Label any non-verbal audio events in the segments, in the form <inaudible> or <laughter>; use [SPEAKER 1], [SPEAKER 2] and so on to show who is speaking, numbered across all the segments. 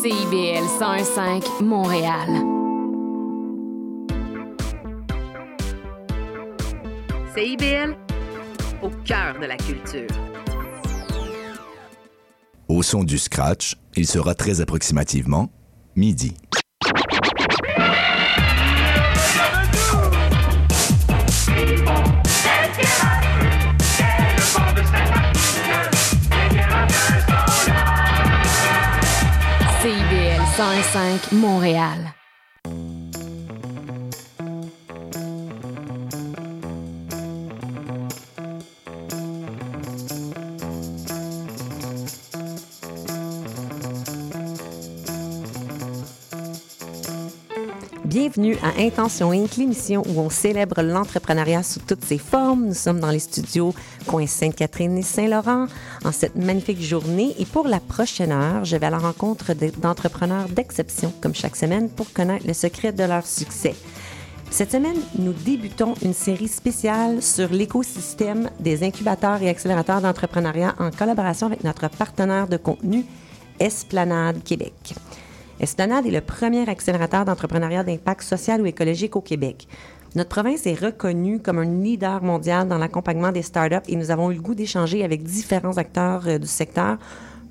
[SPEAKER 1] CIBL 105 Montréal.
[SPEAKER 2] CIBL, au cœur de la culture.
[SPEAKER 3] Au son du scratch, il sera très approximativement midi.
[SPEAKER 1] CIBL 105 Montréal.
[SPEAKER 4] Bienvenue à Intention Inc., l'émission où on célèbre l'entrepreneuriat sous toutes ses formes. Nous sommes dans les studios Coin Sainte-Catherine et Saint-Laurent en cette magnifique journée. Et pour la prochaine heure, je vais à la rencontre d'entrepreneurs d'exception, comme chaque semaine, pour connaître le secret de leur succès. Cette semaine, nous débutons une série spéciale sur l'écosystème des incubateurs et accélérateurs d'entrepreneuriat en collaboration avec notre partenaire de contenu, Esplanade Québec. Esplanade est le premier accélérateur d'entrepreneuriat d'impact social ou écologique au Québec. Notre province est reconnue comme un leader mondial dans l'accompagnement des startups et nous avons eu le goût d'échanger avec différents acteurs euh, du secteur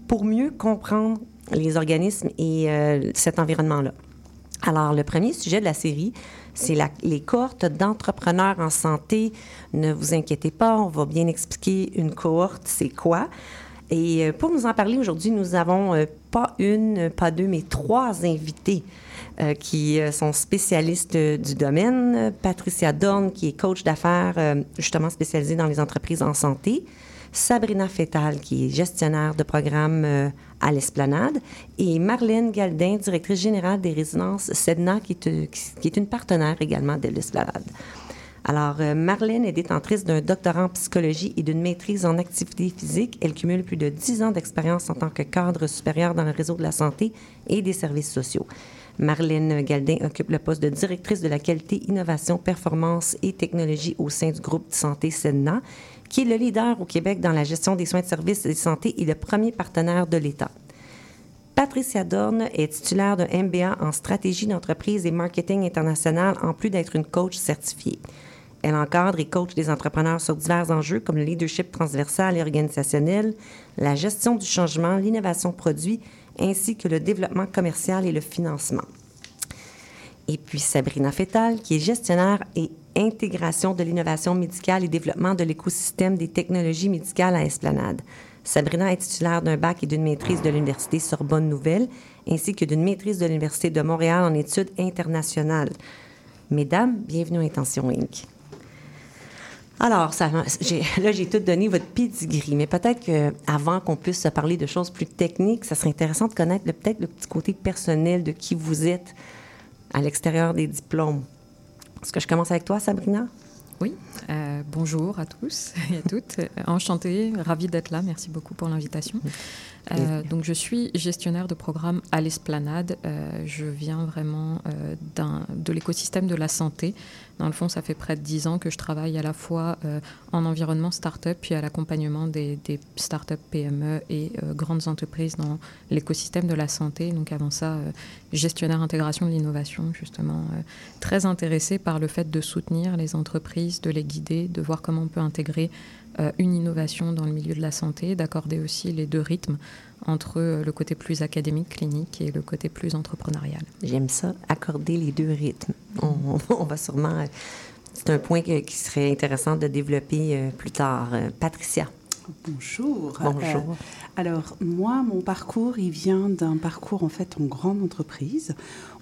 [SPEAKER 4] pour mieux comprendre les organismes et euh, cet environnement-là. Alors, le premier sujet de la série, c'est les cohortes d'entrepreneurs en santé. Ne vous inquiétez pas, on va bien expliquer une cohorte, c'est quoi. Et euh, pour nous en parler aujourd'hui, nous avons pas une, pas deux, mais trois invités euh, qui euh, sont spécialistes euh, du domaine. Patricia Dorn, qui est coach d'affaires, justement spécialisée dans les entreprises en santé. Sabrina Fétal, qui est gestionnaire de programme à l'Esplanade, et Marlène Galdin, directrice générale des résidences Sedna, qui est une partenaire également de l'Esplanade. Alors, euh, Marlène est détentrice d'un doctorat en psychologie et d'une maîtrise en activité physique. Elle cumule plus de 10 ans d'expérience en tant que cadre supérieur dans le réseau de la santé et des services sociaux. Marlène Galdin occupe le poste de directrice de la qualité, innovation, performance et technologie au sein du groupe de santé Sedna, qui est le leader au Québec dans la gestion des soins de services et de santé et le premier partenaire de l'État. Patricia Dorn est titulaire d'un MBA en stratégie d'entreprise et marketing international en plus d'être une coach certifiée. Elle encadre et coach des entrepreneurs sur divers enjeux comme le leadership transversal et organisationnel, la gestion du changement, l'innovation produit, ainsi que le développement commercial et le financement. Et puis Sabrina Fétal, qui est gestionnaire et intégration de l'innovation médicale et développement de l'écosystème des technologies médicales à Esplanade. Sabrina est titulaire d'un bac et d'une maîtrise de l'Université Sorbonne Nouvelle, ainsi que d'une maîtrise de l'Université de Montréal en études internationales. Mesdames, bienvenue à Intention Inc. Alors, ça, <laughs> là, j'ai tout donné votre pedigree, mais peut-être qu'avant qu'on puisse se parler de choses plus techniques, ça serait intéressant de connaître peut-être le petit côté personnel de qui vous êtes à l'extérieur des diplômes. Est-ce que je commence avec toi, Sabrina?
[SPEAKER 5] Oui, euh, bonjour à tous et à toutes. Euh, Enchantée, ravie d'être là. Merci beaucoup pour l'invitation. Euh, donc, je suis gestionnaire de programme à l'Esplanade. Euh, je viens vraiment euh, de l'écosystème de la santé. Dans le fond, ça fait près de dix ans que je travaille à la fois en environnement start-up puis à l'accompagnement des, des start-up PME et grandes entreprises dans l'écosystème de la santé. Donc, avant ça, gestionnaire intégration de l'innovation, justement, très intéressé par le fait de soutenir les entreprises, de les guider, de voir comment on peut intégrer une innovation dans le milieu de la santé, d'accorder aussi les deux rythmes entre euh, le côté plus académique, clinique et le côté plus entrepreneurial.
[SPEAKER 4] J'aime ça, accorder les deux rythmes. On, on va sûrement. euh, C'est un point que- qui serait intéressant de développer euh, plus tard. Euh, Patricia.
[SPEAKER 6] Bonjour.
[SPEAKER 4] Bonjour.
[SPEAKER 6] Euh, alors moi, mon parcours, il vient d'un parcours en fait en grande entreprise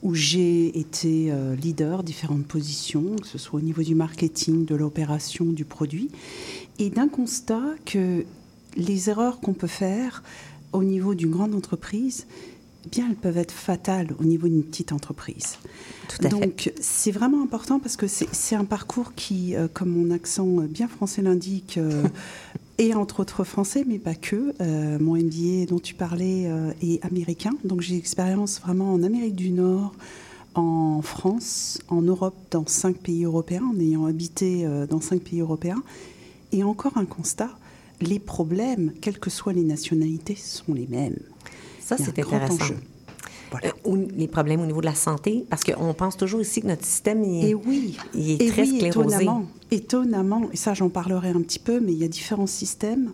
[SPEAKER 6] où j'ai été euh, leader, différentes positions, que ce soit au niveau du marketing, de l'opération, du produit, et d'un constat que les erreurs qu'on peut faire au niveau d'une grande entreprise, eh bien, elles peuvent être fatales au niveau d'une petite entreprise.
[SPEAKER 4] Tout à.
[SPEAKER 6] Donc, c'est vraiment important parce que c'est un parcours qui, euh, comme mon accent bien français l'indique, euh, <laughs> est entre autres français, mais pas que. Euh, mon MBA dont tu parlais euh, est américain. Donc, j'ai expérience vraiment en Amérique du Nord, en France, en Europe, dans cinq pays européens, en ayant habité euh, dans cinq pays européens. Et encore un constat, les problèmes, quelles que soient les nationalités, sont les mêmes.
[SPEAKER 4] Ça, c'est intéressant.
[SPEAKER 6] enjeu. Voilà.
[SPEAKER 4] Euh, les problèmes au niveau de la santé, parce qu'on pense toujours ici que notre système est,
[SPEAKER 6] Et oui,
[SPEAKER 4] il est
[SPEAKER 6] et
[SPEAKER 4] très
[SPEAKER 6] oui,
[SPEAKER 4] sclérosé.
[SPEAKER 6] étonnamment, étonnamment, et ça j'en parlerai un petit peu, mais il y a différents systèmes,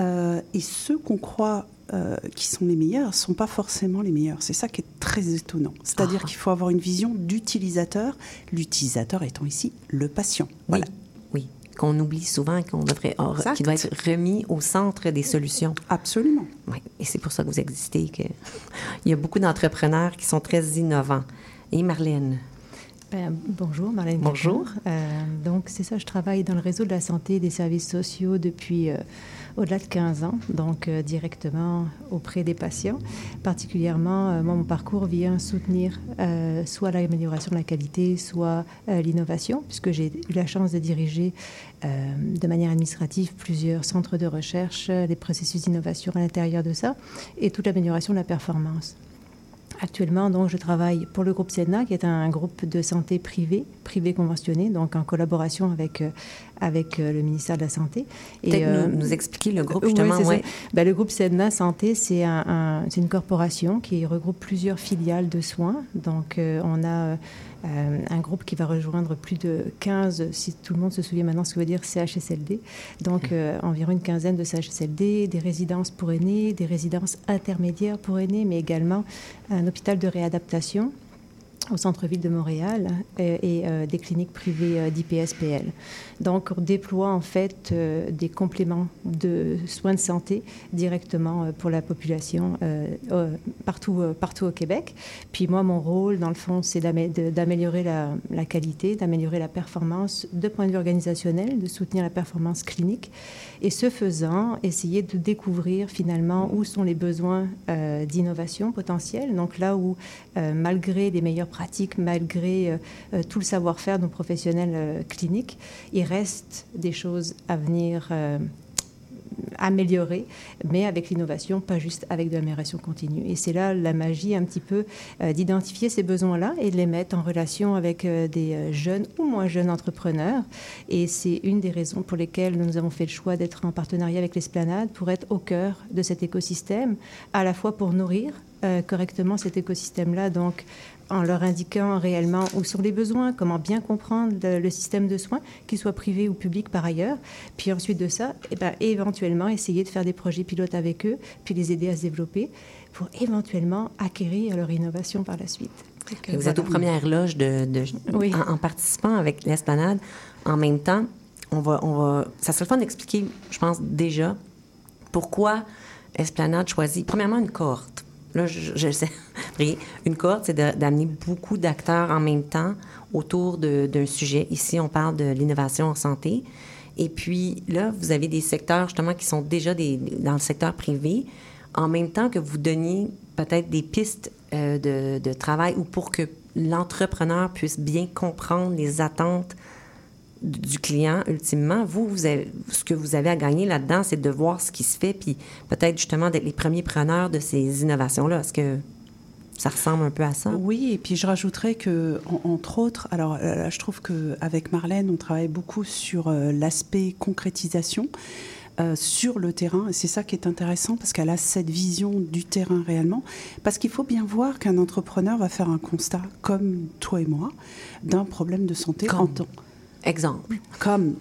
[SPEAKER 6] euh, et ceux qu'on croit euh, qui sont les meilleurs ne sont pas forcément les meilleurs. C'est ça qui est très étonnant. C'est-à-dire
[SPEAKER 4] Ah.
[SPEAKER 6] qu'il faut avoir une vision d'utilisateur, l'utilisateur étant ici le patient. Voilà.
[SPEAKER 4] Oui, qu'on oublie souvent, qu'on devrait, or-
[SPEAKER 6] Exact.
[SPEAKER 4] qui doit être remis au centre des solutions.
[SPEAKER 6] Absolument.
[SPEAKER 4] Oui, et c'est pour ça que vous existez. Que... <laughs> Il y a beaucoup d'entrepreneurs qui sont très innovants. Et Marlène,
[SPEAKER 7] Ben, bonjour, Marlène.
[SPEAKER 4] Bonjour.
[SPEAKER 7] Euh, donc, c'est ça, je travaille dans le réseau de la santé et des services sociaux depuis euh, au-delà de 15 ans, donc euh, directement auprès des patients. Particulièrement, euh, moi, mon parcours vient soutenir euh, soit l'amélioration de la qualité, soit l'innovation, puisque j'ai eu la chance de diriger de manière administrative plusieurs centres de recherche, les processus d'innovation à l'intérieur de ça, et toute l'amélioration de la performance. Actuellement, donc, je travaille pour le groupe SEDNA, qui est un groupe de santé privé, privé conventionné, donc en collaboration avec, euh, avec euh, le ministère de la Santé.
[SPEAKER 4] peut-être
[SPEAKER 7] euh,
[SPEAKER 4] nous, nous expliquer le groupe,
[SPEAKER 7] oui,
[SPEAKER 4] justement. ouais.
[SPEAKER 7] Ben, le groupe SEDNA Santé, c'est un- un- une corporation qui regroupe plusieurs filiales de soins. Donc, euh, on a euh, un groupe qui va rejoindre plus de 15, si tout le monde se souvient maintenant ce que veut dire CHSLD. Donc, <laughs> euh, environ une quinzaine de CHSLD, des résidences pour aînés, des résidences intermédiaires pour aînés, mais également un hôpital de réadaptation au centre-ville de Montréal euh, et euh, des cliniques privées d'IPSPL. Donc, on déploie en fait euh, des compléments de soins de santé directement euh, pour la population euh, partout, partout au Québec. Puis moi, mon rôle, dans le fond, c'est d'améliorer la, qualité, d'améliorer la performance de point de vue organisationnel, de soutenir la performance clinique. Et ce faisant, essayer de découvrir finalement où sont les besoins d'innovation potentielle. Donc là où, malgré les meilleures pratiques, malgré tout le savoir-faire de nos professionnels cliniques, il reste des choses à venir euh, améliorer, mais avec l'innovation, pas juste avec de l'amélioration continue. Et c'est là la magie un petit peu euh, d'identifier ces besoins-là et de les mettre en relation avec euh, des jeunes ou moins jeunes entrepreneurs. Et c'est une des raisons pour lesquelles nous avons fait le choix d'être en partenariat avec l'Esplanade pour être au cœur de cet écosystème, à la fois pour nourrir correctement cet écosystème-là, donc en leur indiquant réellement où sont les besoins, comment bien comprendre le, le système de soins, qu'il soit privé ou public par ailleurs. Puis ensuite de ça, eh ben, éventuellement essayer de faire des projets pilotes avec eux, puis les aider à se développer pour éventuellement acquérir leur innovation par la suite.
[SPEAKER 4] Vous êtes aux premières loges de, de-
[SPEAKER 7] Oui.
[SPEAKER 4] en, en participant avec l'esplanade. En même temps, on va, on va, ça serait le fun d'expliquer, je pense déjà, pourquoi Esplanade choisit, premièrement, une cohorte. Là, je, je <laughs> une cohorte, c'est d'amener beaucoup d'acteurs en même temps autour d'un sujet. Ici, on parle de l'innovation en santé. Et puis là, vous avez des secteurs justement qui sont déjà des, dans le secteur privé, en même temps que vous donniez peut-être des pistes euh, de travail ou pour que l'entrepreneur puisse bien comprendre les attentes du client ultimement. Vous, vous avez- ce que vous avez à gagner là-dedans, c'est de voir ce qui se fait, puis peut-être justement d'être les premiers preneurs de ces innovations-là. Est-ce que ça ressemble un peu à ça?
[SPEAKER 6] Oui, et puis je rajouterais que, en- entre autres, alors euh, là, je trouve qu'avec Marlène, on travaille beaucoup sur euh, l'aspect concrétisation. euh, sur le terrain, et c'est ça qui est intéressant parce qu'elle a cette vision du terrain réellement. Parce qu'il faut bien voir qu'un entrepreneur va faire un constat, comme toi et moi, d'un problème de santé
[SPEAKER 4] Comme.
[SPEAKER 6] en temps
[SPEAKER 4] Exemple.
[SPEAKER 6] comme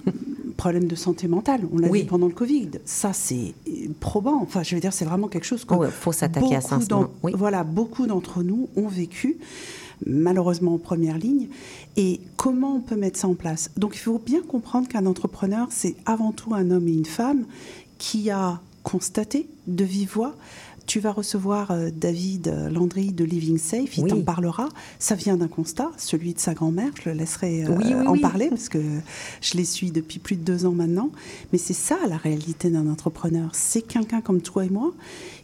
[SPEAKER 6] problème de santé mentale. On l'a
[SPEAKER 4] Oui.
[SPEAKER 6] vu pendant le Covid. Ça, c'est probant. Enfin, je veux dire, c'est vraiment quelque chose que
[SPEAKER 4] Oh, faut s'attaquer à ça Oui.
[SPEAKER 6] Voilà, beaucoup d'entre nous ont vécu, malheureusement en première ligne. Et comment on peut mettre ça en place? Donc, il faut bien comprendre qu'un entrepreneur, c'est avant tout un homme et une femme qui a constaté de vive voix. Tu vas recevoir euh, David Landry de Living Safe, il
[SPEAKER 4] Oui.
[SPEAKER 6] t'en parlera. Ça vient d'un constat, celui de sa grand-mère. Je le laisserai euh,
[SPEAKER 4] Oui, oui,
[SPEAKER 6] en parler parce que je les suis depuis plus de deux ans maintenant. Mais c'est ça la réalité d'un entrepreneur. C'est quelqu'un comme toi et moi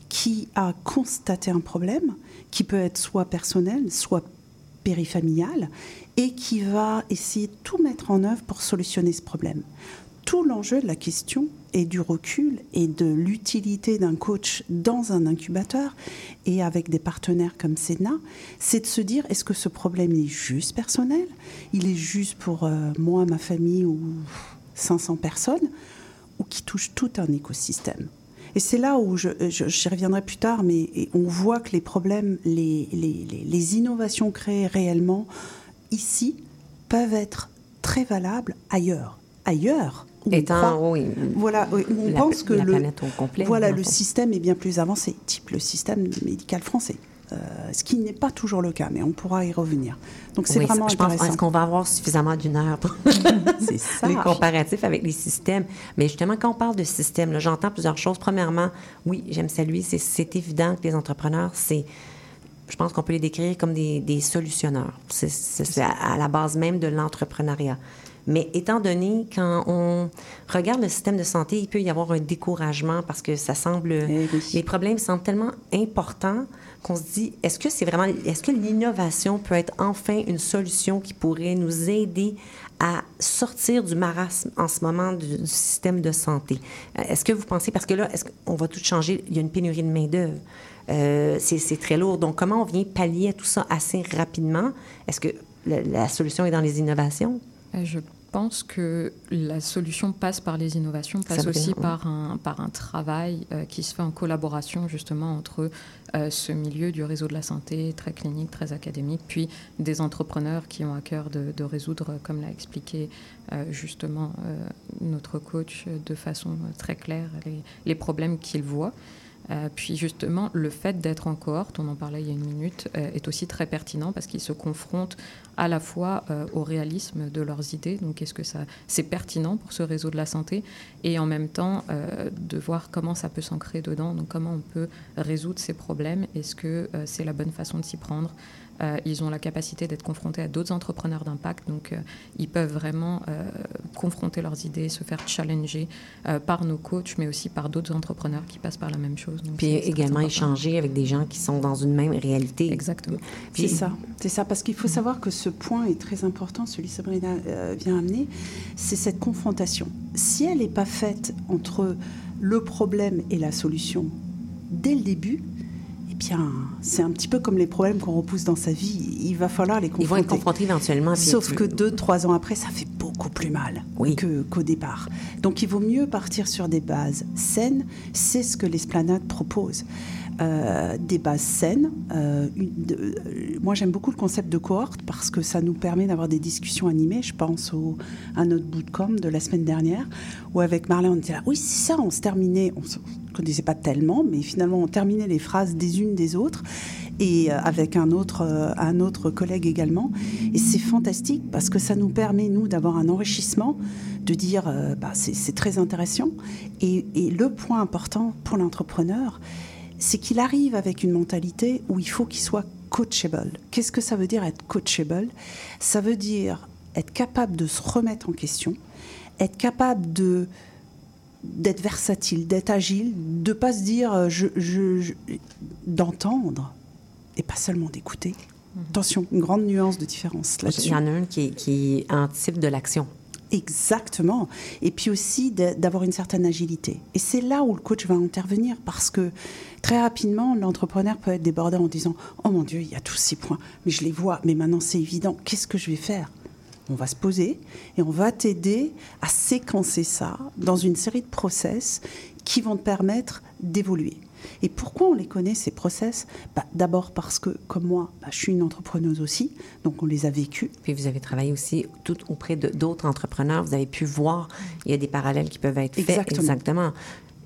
[SPEAKER 6] qui a constaté un problème qui peut être soit personnel, soit périfamilial, et qui va essayer de tout mettre en œuvre pour solutionner ce problème. Tout l'enjeu de la question et du recul et de l'utilité d'un coach dans un incubateur et avec des partenaires comme Sénat, c'est de se dire est-ce que ce problème est juste personnel? Il est juste pour euh, moi, ma famille ou 500 personnes ou qui touche tout un écosystème? Et c'est là où je, j'y reviendrai plus tard, mais on voit que les problèmes, les- les innovations créées réellement ici peuvent être très valables ailleurs. Ailleurs,
[SPEAKER 4] Étant,
[SPEAKER 6] croit-
[SPEAKER 4] oui,
[SPEAKER 6] voilà, on
[SPEAKER 4] la,
[SPEAKER 6] pense que
[SPEAKER 4] la
[SPEAKER 6] le,
[SPEAKER 4] complet.
[SPEAKER 6] voilà,
[SPEAKER 4] dans
[SPEAKER 6] le système est bien plus avancé, type le système médical français. Euh, ce qui n'est pas toujours le cas, mais on pourra y revenir. Donc c'est
[SPEAKER 4] Oui,
[SPEAKER 6] vraiment
[SPEAKER 4] je pense,
[SPEAKER 6] intéressant.
[SPEAKER 4] est-ce qu'on va avoir suffisamment d'une heure pour <laughs> <laughs> les comparatifs avec les systèmes? Mais justement, quand on parle de système, là, j'entends plusieurs choses. Premièrement, oui, j'aime saluer, c'est, c'est évident que les entrepreneurs, c'est, je pense qu'on peut les décrire comme des, des solutionneurs. C'est, c'est- c'est à, à la base même de l'entrepreneuriat. Mais étant donné, quand on regarde le système de santé, il peut y avoir un découragement parce que ça semble...
[SPEAKER 6] Eh oui.
[SPEAKER 4] Les problèmes semblent tellement importants qu'on se dit, est-ce que c'est vraiment, est-ce que l'innovation peut être enfin une solution qui pourrait nous aider à sortir du marasme en ce moment du, du système de santé? Euh, Est-ce que vous pensez, parce que là, est-ce qu'on va tout changer? Il y a une pénurie de main-d'œuvre. Euh, c'est c'est très lourd. Donc, comment on vient pallier à tout ça assez rapidement? Est-ce que la, la solution est dans les innovations?
[SPEAKER 5] Euh, Je pense que la solution passe par les innovations, passe aussi par un, par un travail euh, qui se fait en collaboration justement entre euh, ce milieu du réseau de la santé, très clinique, très académique, puis des entrepreneurs qui ont à cœur de, de résoudre, comme l'a expliqué euh, justement notre coach de façon très claire, les, les problèmes qu'il voit. Euh, puis justement, le fait d'être en cohorte, on en parlait il y a une minute, euh, est aussi très pertinent parce qu'ils se confrontent à la fois euh, au réalisme de leurs idées, donc est-ce que ça c'est pertinent pour ce réseau de la santé, et en même temps de voir comment ça peut s'ancrer dedans, comment on peut résoudre ces problèmes, est-ce que c'est la bonne façon de s'y prendre? Euh, ils ont la capacité d'être confrontés à d'autres entrepreneurs d'impact, donc euh, ils peuvent vraiment euh, confronter leurs idées, se faire challenger euh, par nos coachs, mais aussi par d'autres entrepreneurs qui passent par la même chose. Donc,
[SPEAKER 4] Puis également échanger avec des gens qui sont dans une même réalité.
[SPEAKER 5] Exactement.
[SPEAKER 6] C'est ça, c'est ça, parce qu'il faut savoir que ce point est très important, celui que Sabrina euh, vient amener, c'est cette confrontation. Si elle n'est pas faite entre le problème et la solution dès le début, bien, c'est un petit peu comme les problèmes qu'on repousse dans sa vie. Il va falloir les confronter.
[SPEAKER 4] Ils vont être confrontés éventuellement.
[SPEAKER 6] Sauf que deux, trois ans après, ça fait beaucoup plus mal
[SPEAKER 4] Oui.
[SPEAKER 6] que- qu'au départ. Donc il vaut mieux partir sur des bases saines. C'est ce que l'esplanade propose. Euh, des bases saines. Euh, euh, moi, j'aime beaucoup le concept de cohorte parce que ça nous permet d'avoir des discussions animées. Je pense à notre bootcamp de la semaine dernière où avec Marlène, on était là. Oui, c'est ça, on se terminait. On se connaissait pas tellement, mais finalement, on terminait les phrases des unes des autres et avec un autre, un autre collègue également. Et c'est fantastique parce que ça nous permet, nous, d'avoir un enrichissement, de dire, bah, c'est très intéressant. Et le point important pour l'entrepreneur, c'est qu'il arrive avec une mentalité où il faut qu'il soit coachable. Qu'est-ce que ça veut dire être coachable? Ça veut dire être capable de se remettre en question, être capable de d'être versatile, d'être agile, de pas se dire euh, je, je- je- d'entendre et pas seulement d'écouter. Attention, une grande nuance de différence
[SPEAKER 4] Il
[SPEAKER 6] là-dessus.
[SPEAKER 4] y en a une qui, qui anticipe de l'action.
[SPEAKER 6] Exactement. Et puis aussi d'avoir une certaine agilité. Et c'est là où le coach va intervenir parce que très rapidement, l'entrepreneur peut être débordé en disant Oh mon Dieu, il y a tous ces points, mais je les vois, mais maintenant c'est évident, qu'est-ce que je vais faire? On va se poser et on va t'aider à séquencer ça dans une série de process qui vont te permettre d'évoluer. Et pourquoi on les connaît, ces process? Bah, D'abord parce que, comme moi, bah, je suis une entrepreneuse aussi, donc on les a vécus.
[SPEAKER 4] Puis vous avez travaillé aussi tout auprès d'autres entrepreneurs. Vous avez pu voir, il y a des parallèles qui peuvent être faits.
[SPEAKER 6] Exactement.
[SPEAKER 4] Exactement.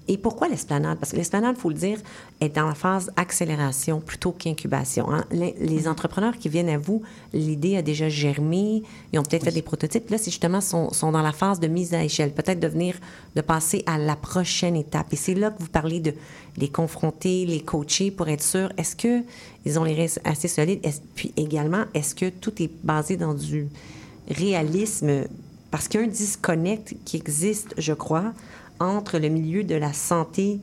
[SPEAKER 4] Et pourquoi l'esplanade? Parce que l'esplanade, il faut le dire, est dans la phase accélération plutôt qu'incubation. hein. Les, les entrepreneurs qui viennent à vous, l'idée a déjà germé, ils ont peut-être fait des prototypes. Là, c'est justement, sont, sont dans la phase de mise à échelle, peut-être de venir, de passer à la prochaine étape. Et c'est là que vous parlez de les confronter, les coacher pour être sûr, est-ce qu'ils ont les reins assez solides? Puis également, est-ce que tout est basé dans du réalisme? Parce qu'il y a un disconnect qui existe, je crois, entre le milieu de la santé,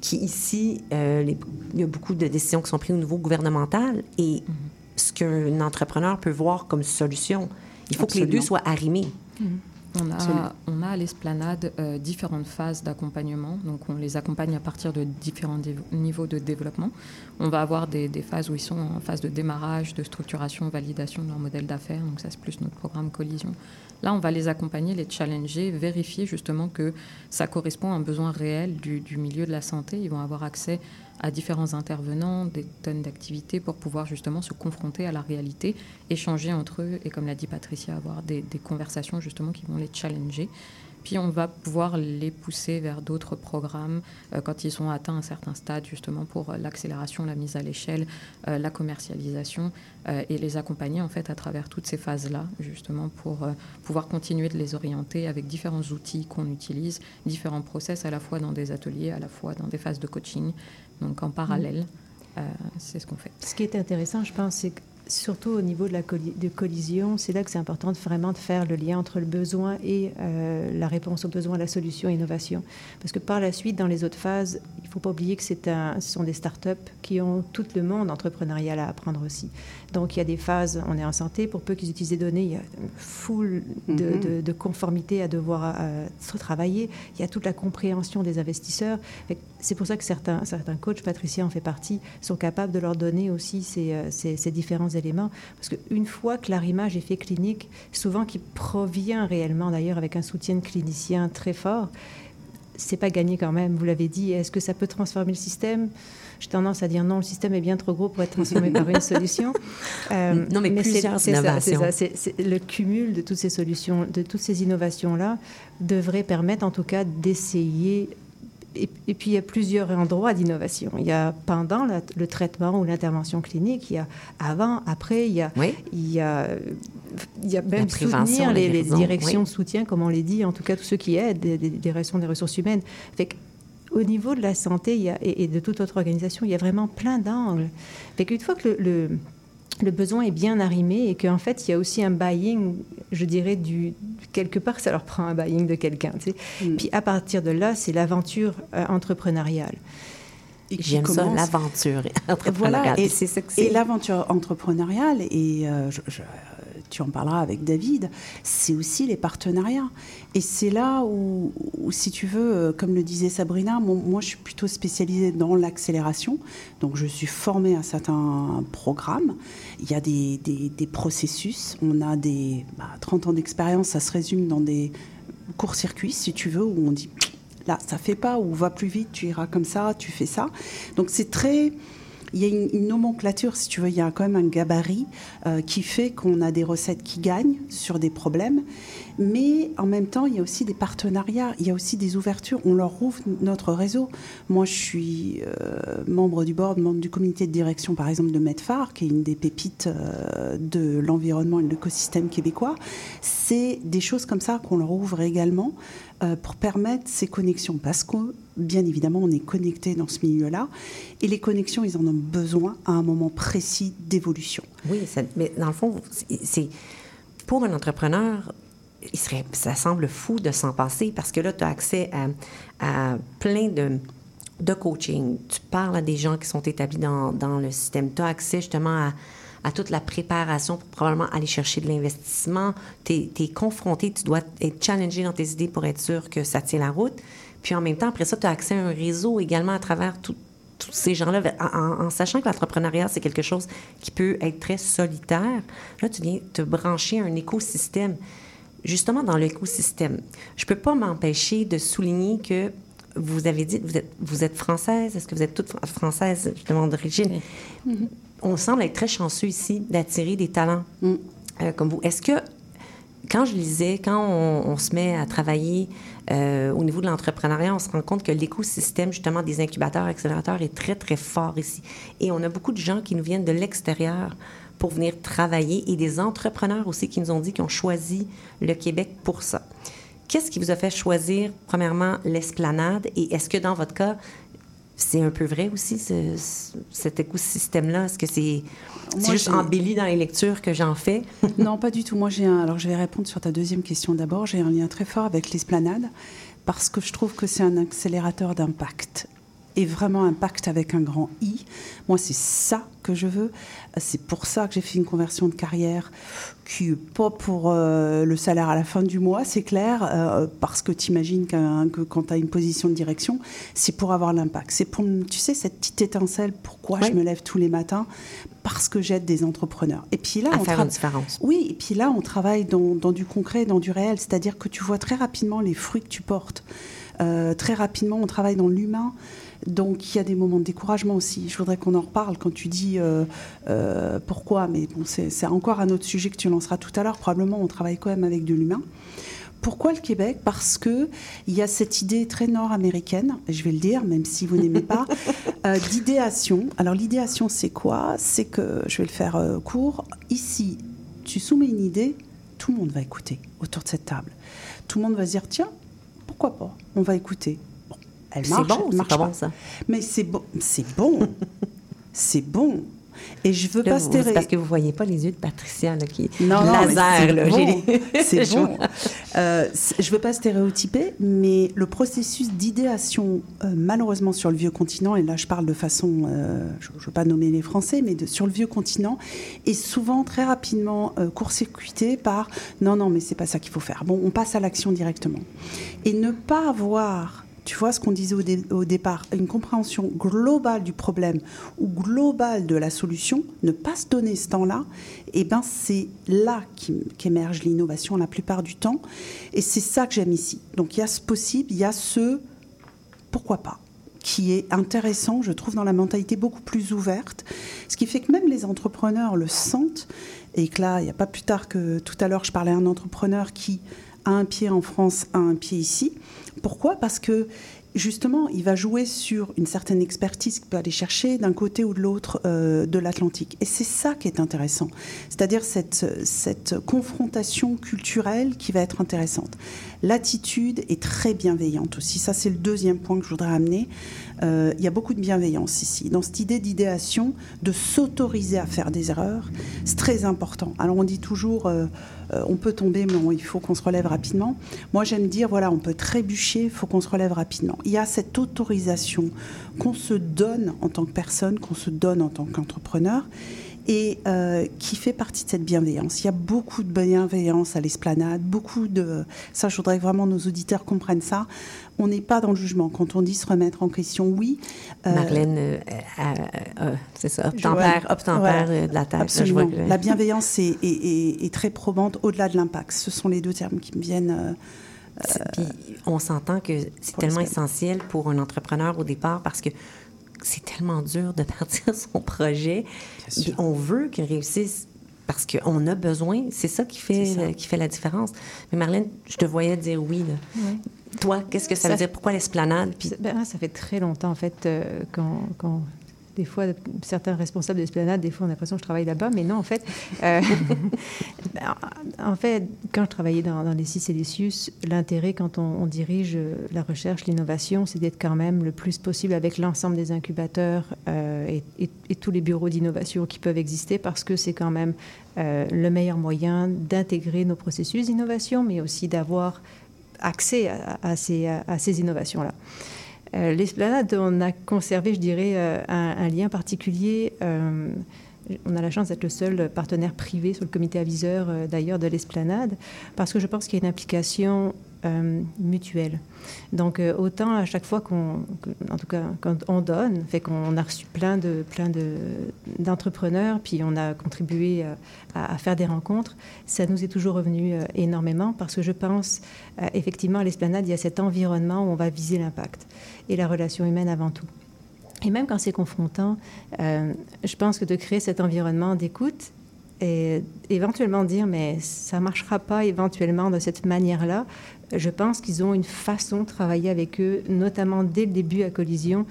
[SPEAKER 4] qui ici, euh, les- il y a beaucoup de décisions qui sont prises au niveau gouvernemental, et ce qu'un entrepreneur peut voir comme solution. Il faut que les deux soient arrimés.
[SPEAKER 5] On a, on a à l'esplanade euh, différentes phases d'accompagnement. Donc, on les accompagne à partir de différents niveaux de développement. On va avoir des, phases où ils sont en phase de démarrage, de structuration, validation de leur modèle d'affaires. Donc, ça, c'est plus notre programme collision. Là, on va les accompagner, les challenger, vérifier justement que ça correspond à un besoin réel du, milieu de la santé. Ils vont avoir accès à différents intervenants, des tonnes d'activités pour pouvoir justement se confronter à la réalité, échanger entre eux et, comme l'a dit Patricia, avoir des, conversations justement qui vont les challenger. Puis on va pouvoir les pousser vers d'autres programmes euh, quand ils ont atteint un certain stade, justement pour l'accélération, la mise à l'échelle, euh, la commercialisation, euh, et les accompagner en fait à travers toutes ces phases-là, justement pour pouvoir continuer de les orienter avec différents outils qu'on utilise, différents process à la fois dans des ateliers, à la fois dans des phases de coaching, donc en parallèle, euh, c'est ce qu'on fait.
[SPEAKER 7] Ce qui est intéressant, je pense, c'est que surtout au niveau de la de collision, c'est là que c'est important de vraiment de faire le lien entre le besoin et euh, la réponse au besoin, la solution, innovation. Parce que par la suite, dans les autres phases, il ne faut pas oublier que un, ce sont des startups qui ont tout le monde entrepreneurial à apprendre aussi. Donc il y a des phases, on est en santé, pour peu qu'ils utilisent des données, il y a une foule de, de, conformités à devoir euh, se travailler. Il y a toute la compréhension des investisseurs. C'est pour ça que certains, certains coachs, Patricia en fait partie, sont capables de leur donner aussi ces, euh, ces, ces différents éléments. Parce qu'une fois que l'arrimage est fait clinique, souvent qui provient réellement d'ailleurs avec un soutien de clinicien très fort, c'est pas gagné quand même. Vous l'avez dit. Est-ce que ça peut transformer le système? J'ai tendance à dire non. Le système est bien trop gros pour être transformé par une solution. <laughs>
[SPEAKER 4] Euh, non, mais, mais plusieurs innovations.
[SPEAKER 7] C'est le cumul de toutes ces solutions, de toutes ces innovations là, devrait permettre en tout cas d'essayer et, puis il y a plusieurs endroits d'innovation. Il y a pendant le traitement ou l'intervention clinique, il y a avant, après, il y a, il y a, il y a même soutenir les, directions de soutien, comme on les dit, en tout cas tous ceux qui aident, des, directions des ressources humaines. Fait au niveau de la santé il y a, et, de toute autre organisation, il y a vraiment plein d'angles. Fait qu'une fois que le le besoin est bien arrimé et qu'en fait, il y a aussi un buying, je dirais, du, quelque part, ça leur prend un buying de quelqu'un. Tu sais. Mm. Puis à partir de là, c'est l'aventure euh, entrepreneuriale.
[SPEAKER 4] J'aime ça, l'aventure entrepreneuriale.
[SPEAKER 6] Voilà, et, et l'aventure entrepreneuriale, et euh, je, tu en parleras avec David, c'est aussi les partenariats. Et c'est là où, si tu veux, euh, comme le disait Sabrina, moi je suis plutôt spécialisée dans l'accélération. Donc je suis formée à certains programmes. Il y a des, processus. On a des 30 bah, ans d'expérience, ça se résume dans des courts-circuits, si tu veux, où on dit là, ça fait pas, ou va plus vite, tu iras comme ça, tu fais ça. Donc c'est très il y a une, nomenclature, si tu veux, il y a quand même un gabarit euh, qui fait qu'on a des recettes qui gagnent sur des problèmes, mais en même temps, il y a aussi des partenariats, il y a aussi des ouvertures. On leur ouvre notre réseau. Moi, je suis euh, membre du board, membre du comité de direction, par exemple, de Medfar, qui est une des pépites euh, de l'environnement et de l'écosystème québécois. C'est des choses comme ça qu'on leur ouvre également pour permettre ces connexions, parce que bien évidemment, on est connecté dans ce milieu-là. Et les connexions, ils en ont besoin à un moment précis d'évolution.
[SPEAKER 4] Oui, mais dans le fond, c'est pour un entrepreneur, ça semble fou de s'en passer parce que là, tu as accès à, plein de, coaching. Tu parles à des gens qui sont établis dans, le système. Tu as accès justement à, toute la préparation pour probablement aller chercher de l'investissement. Tu es, confronté, tu dois être challengé dans tes idées pour être sûr que ça tient la route. Puis en même temps, après ça, tu as accès à un réseau également à travers tous ces gens-là, en, sachant que l'entrepreneuriat, c'est quelque chose qui peut être très solitaire. Là, tu viens te brancher à un écosystème. Justement, dans l'écosystème, je ne peux pas m'empêcher de souligner que vous avez dit, vous êtes, vous êtes française, est-ce que vous êtes toute française, justement, d'origine? Mm-hmm. On semble être très chanceux ici d'attirer des talents mm. euh, comme vous. Est-ce que quand je lisais, quand on, se met à travailler euh, au niveau de l'entrepreneuriat, on se rend compte que l'écosystème, justement, des incubateurs, accélérateurs est très, très fort ici. Et on a beaucoup de gens qui nous viennent de l'extérieur pour venir travailler et des entrepreneurs aussi qui nous ont dit qu'ils ont choisi le Québec pour ça. Qu'est-ce qui vous a fait choisir, premièrement, l'esplanade? Et est-ce que dans votre cas, c'est un peu vrai aussi, cet écosystème-là? Est-ce que c'est juste embelli dans les lectures que j'en fais? <laughs>
[SPEAKER 6] non, pas du tout. Moi, j'ai un... Alors, je vais répondre sur ta deuxième question d'abord. J'ai un lien très fort avec l'esplanade parce que je trouve que c'est un accélérateur d'impact. Et vraiment impact avec un grand I. Moi, c'est ça que je veux. C'est pour ça que j'ai fait une conversion de carrière qui pas pour euh, le salaire à la fin du mois, c'est clair, euh, parce que tu imagines que quand tu as une position de direction, c'est pour avoir l'impact. C'est pour, tu sais, cette petite étincelle, pourquoi je me lève tous les matins? Parce que j'aide des entrepreneurs.
[SPEAKER 4] Et puis là, à on faire une différence.
[SPEAKER 6] Oui, et puis là, on travaille dans, dans du concret, dans du réel, c'est-à-dire que tu vois très rapidement les fruits que tu portes. Euh, très rapidement, on travaille dans l'humain. Donc il y a des moments de découragement aussi. Je voudrais qu'on en reparle quand tu dis euh, euh, pourquoi, mais bon, c'est encore un autre sujet que tu lanceras tout à l'heure. Probablement, on travaille quand même avec de l'humain. Pourquoi le Québec? Parce que il y a cette idée très nord-américaine, je vais le dire, même si vous n'aimez pas, <laughs> d'idéation. Alors l'idéation, c'est quoi? C'est que je vais le faire court. Ici, tu soumets une idée, tout le monde va écouter autour de cette table. Tout le monde va se dire tiens, pourquoi pas? On va écouter.
[SPEAKER 4] Bon, elle marche, bon, elle marche pas. Bon, ça.
[SPEAKER 6] Mais c'est bon, c'est bon, <laughs> c'est bon. Et je veux pas
[SPEAKER 4] stéréotyper. Parce que vous voyez pas les yeux de Patricia là, qui non, laser là. <laughs>
[SPEAKER 6] C'est <laughs> bon. Euh, je veux pas stéréotyper, mais le processus d'idéation, euh, malheureusement sur le vieux continent, et là je parle de façon, euh, je, ne veux pas nommer les Français, mais de, sur le vieux continent, est souvent très rapidement court-circuité par non non mais c'est pas ça qu'il faut faire. Bon, on passe à l'action directement et ne pas avoir tu vois ce qu'on disait au, départ, une compréhension globale du problème ou globale de la solution, ne pas se donner ce temps-là, et eh ben c'est là qu'émerge l'innovation la plupart du temps. Et c'est ça que j'aime ici. Donc il y a ce possible, il y a ce pourquoi pas qui est intéressant, je trouve, dans la mentalité beaucoup plus ouverte, ce qui fait que même les entrepreneurs le sentent, et que là, il n'y a pas plus tard que tout à l'heure, je parlais à un entrepreneur qui a un pied en France, a un pied ici, pourquoi? Parce que justement, il va jouer sur une certaine expertise qu'il peut aller chercher d'un côté ou de l'autre euh, de l'Atlantique. Et c'est ça qui est intéressant, c'est-à-dire cette, cette confrontation culturelle qui va être intéressante. L'attitude est très bienveillante aussi. Ça, c'est le deuxième point que je voudrais amener. Euh, il y a beaucoup de bienveillance ici. Dans cette idée d'idéation, de s'autoriser à faire des erreurs, c'est très important. Alors, on dit toujours, euh, on peut tomber, mais il faut qu'on se relève rapidement. Moi, j'aime dire, voilà, on peut trébucher, il faut qu'on se relève rapidement. Il y a cette autorisation qu'on se donne en tant que personne, qu'on se donne en tant qu'entrepreneur et euh, qui fait partie de cette bienveillance. Il y a beaucoup de bienveillance à l'esplanade, beaucoup de... Ça, je voudrais vraiment nos auditeurs comprennent ça. On n'est pas dans le jugement. Quand on dit se remettre en question, oui.
[SPEAKER 4] Euh, Marlène, euh, c'est ça, obtempère, obtempère de la table.
[SPEAKER 6] Absolument. La bienveillance est, est, très probante au-delà de l'impact. Ce sont les deux termes qui me viennent...
[SPEAKER 4] Puis on s'entend que c'est tellement essentiel pour un entrepreneur au départ parce que c'est tellement dur de <laughs> partir son projet. On veut qu'il réussisse parce qu'on a besoin. C'est ça qui fait, qui fait la différence. Mais Marlène, je te voyais dire oui. Toi, qu'est-ce que ça, veut dire? Pourquoi l'esplanade?
[SPEAKER 7] Puis... Ben, ça fait très longtemps, en fait, euh, quand des fois, certains responsables d'Esplanade, des fois, on a l'impression que je travaille là-bas, mais non, en fait, euh, <laughs> en fait, quand je travaillais dans, les six Célicius, l'intérêt quand on, dirige la recherche, l'innovation, c'est d'être quand même le plus possible avec l'ensemble des incubateurs euh, et, tous les bureaux d'innovation qui peuvent exister, parce que c'est quand même euh, le meilleur moyen d'intégrer nos processus d'innovation, mais aussi d'avoir accès à ces innovations-là. Euh, l'esplanade, on a conservé, je dirais, euh, un, lien particulier. Euh, on a la chance d'être le seul partenaire privé sur le comité aviseur, d'ailleurs, de l'esplanade, parce que je pense qu'il y a une implication mutuelle. Donc, autant à chaque fois qu'on, en tout cas, quand on donne, fait qu'on a reçu plein de, plein de, d'entrepreneurs, puis on a contribué à, faire des rencontres, ça nous est toujours revenu énormément parce que je pense, effectivement, à l'esplanade, il y a cet environnement où on va viser l'impact et la relation humaine avant tout. Et même quand c'est confrontant, euh, je pense que de créer cet environnement d'écoute et éventuellement dire mais ça marchera pas éventuellement de cette manière-là, je pense qu'ils ont une façon de travailler avec eux, notamment dès le début à collision,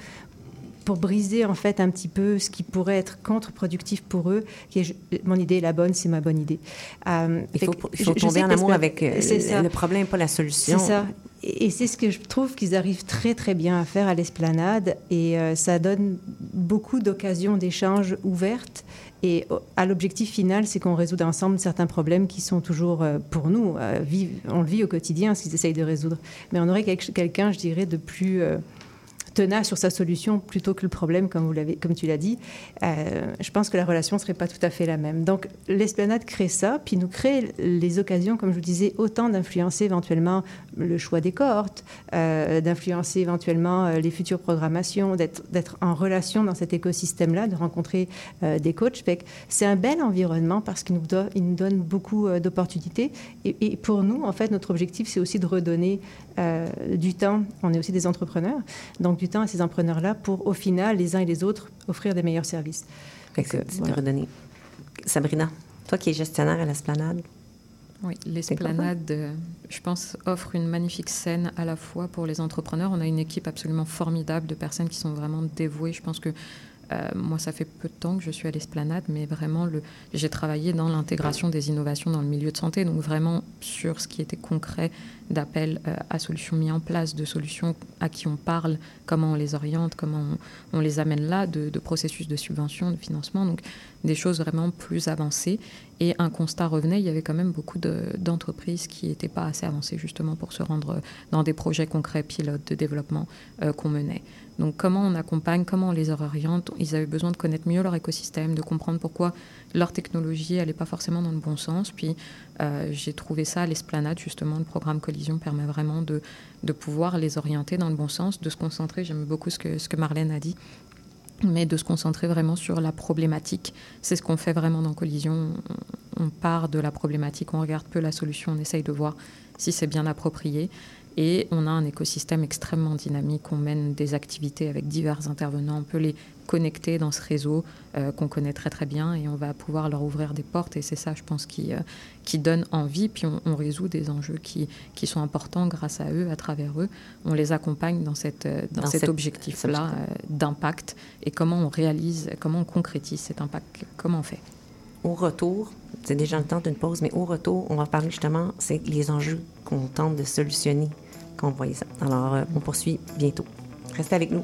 [SPEAKER 7] pour briser en fait un petit peu ce qui pourrait être contre-productif pour eux. Qui est, mon idée est la bonne, c'est ma bonne idée.
[SPEAKER 4] Euh, il faut, il faut tomber en amour avec euh, le, le, problème, pas la solution.
[SPEAKER 7] C'est ça. Et c'est ce que je trouve qu'ils arrivent très très bien à faire à l'esplanade et euh, ça donne beaucoup d'occasions d'échanges ouvertes et à l'objectif final, c'est qu'on résout ensemble certains problèmes qui sont toujours pour nous, on le vit au quotidien, ce qu'ils essayent de résoudre. Mais on aurait quelqu'un, je dirais, de plus tenace sur sa solution plutôt que le problème, comme, vous l'avez, comme tu l'as dit, euh, je pense que la relation ne serait pas tout à fait la même. Donc l'esplanade crée ça, puis nous crée les occasions, comme je vous disais, autant d'influencer éventuellement le choix des cohortes, euh, d'influencer éventuellement euh, les futures programmations, d'être, d'être en relation dans cet écosystème-là, de rencontrer des coachs. c'est un bel environnement parce qu'il nous, il nous donne beaucoup d'opportunités. Et, et, pour nous, en fait, notre objectif, c'est aussi de redonner du temps. On est aussi des entrepreneurs. Donc du temps à ces entrepreneurs-là pour, au final, les uns et les autres, offrir des meilleurs services.
[SPEAKER 4] c'est de redonner. Sabrina, toi qui es gestionnaire à l'esplanade.
[SPEAKER 5] Oui, l'esplanade, euh, je pense, offre une magnifique scène à la fois pour les entrepreneurs. On a une équipe absolument formidable de personnes qui sont vraiment dévouées. Je pense que euh, moi, ça fait peu de temps que je suis à l'esplanade, mais vraiment, j'ai travaillé dans l'intégration des innovations dans le milieu de santé, donc vraiment sur ce qui était concret d'appels euh, à solutions mis en place, de solutions à qui on parle, comment on les oriente, comment on, les amène là, de, processus de subvention, de financement, donc des choses vraiment plus avancées. Et un constat revenait, il y avait quand même beaucoup d'entreprises qui n'étaient pas assez avancées justement pour se rendre dans des projets concrets, pilotes de développement euh, qu'on menait. Donc comment on accompagne, comment on les oriente? Ils avaient besoin de connaître mieux leur écosystème, de comprendre pourquoi leur technologie n'allait pas forcément dans le bon sens. Puis euh, j'ai trouvé ça à l'esplanade, justement, le programme Collision permet vraiment de, de pouvoir les orienter dans le bon sens, de se concentrer, j'aime beaucoup ce que, ce que Marlène a dit, mais de se concentrer vraiment sur la problématique. C'est ce qu'on fait vraiment dans Collision. On part de la problématique, on regarde peu la solution, on essaye de voir si c'est bien approprié. Et on a un écosystème extrêmement dynamique. On mène des activités avec divers intervenants. On peut les connecter dans ce réseau euh, qu'on connaît très très bien et on va pouvoir leur ouvrir des portes. Et c'est ça, je pense, qui, euh, qui donne envie. Puis on, résout des enjeux qui, qui, sont importants grâce à eux, à travers eux. On les accompagne dans, cette, euh, dans, cet objectif-là d'impact et comment on réalise, comment on concrétise cet impact, comment on fait?
[SPEAKER 4] Au retour, c'est déjà le temps d'une pause, mais au retour, on va parler justement, c'est les enjeux qu'on tente de solutionner quand on voit ça. Alors, on poursuit bientôt. Restez avec nous.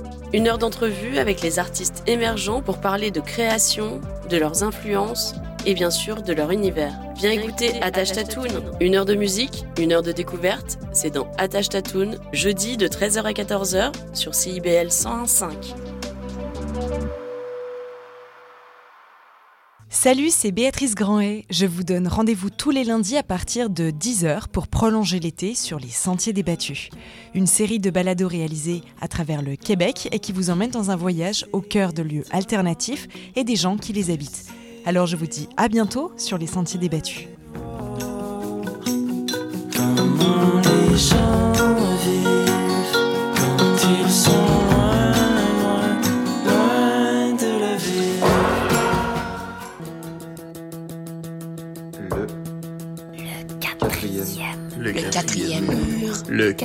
[SPEAKER 8] Une heure d'entrevue avec les artistes émergents pour parler de création, de leurs influences et bien sûr de leur univers. Viens écouter Attache Tatoon. Une heure de musique, une heure de découverte, c'est dans Attache Tatoon, jeudi de 13h à 14h sur CIBL 101.5.
[SPEAKER 9] Salut, c'est Béatrice Grandet. Je vous donne rendez-vous tous les lundis à partir de 10h pour prolonger l'été sur les Sentiers débattus. Une série de balados réalisés à travers le Québec et qui vous emmène dans un voyage au cœur de lieux alternatifs et des gens qui les habitent. Alors je vous dis à bientôt sur les Sentiers débattus.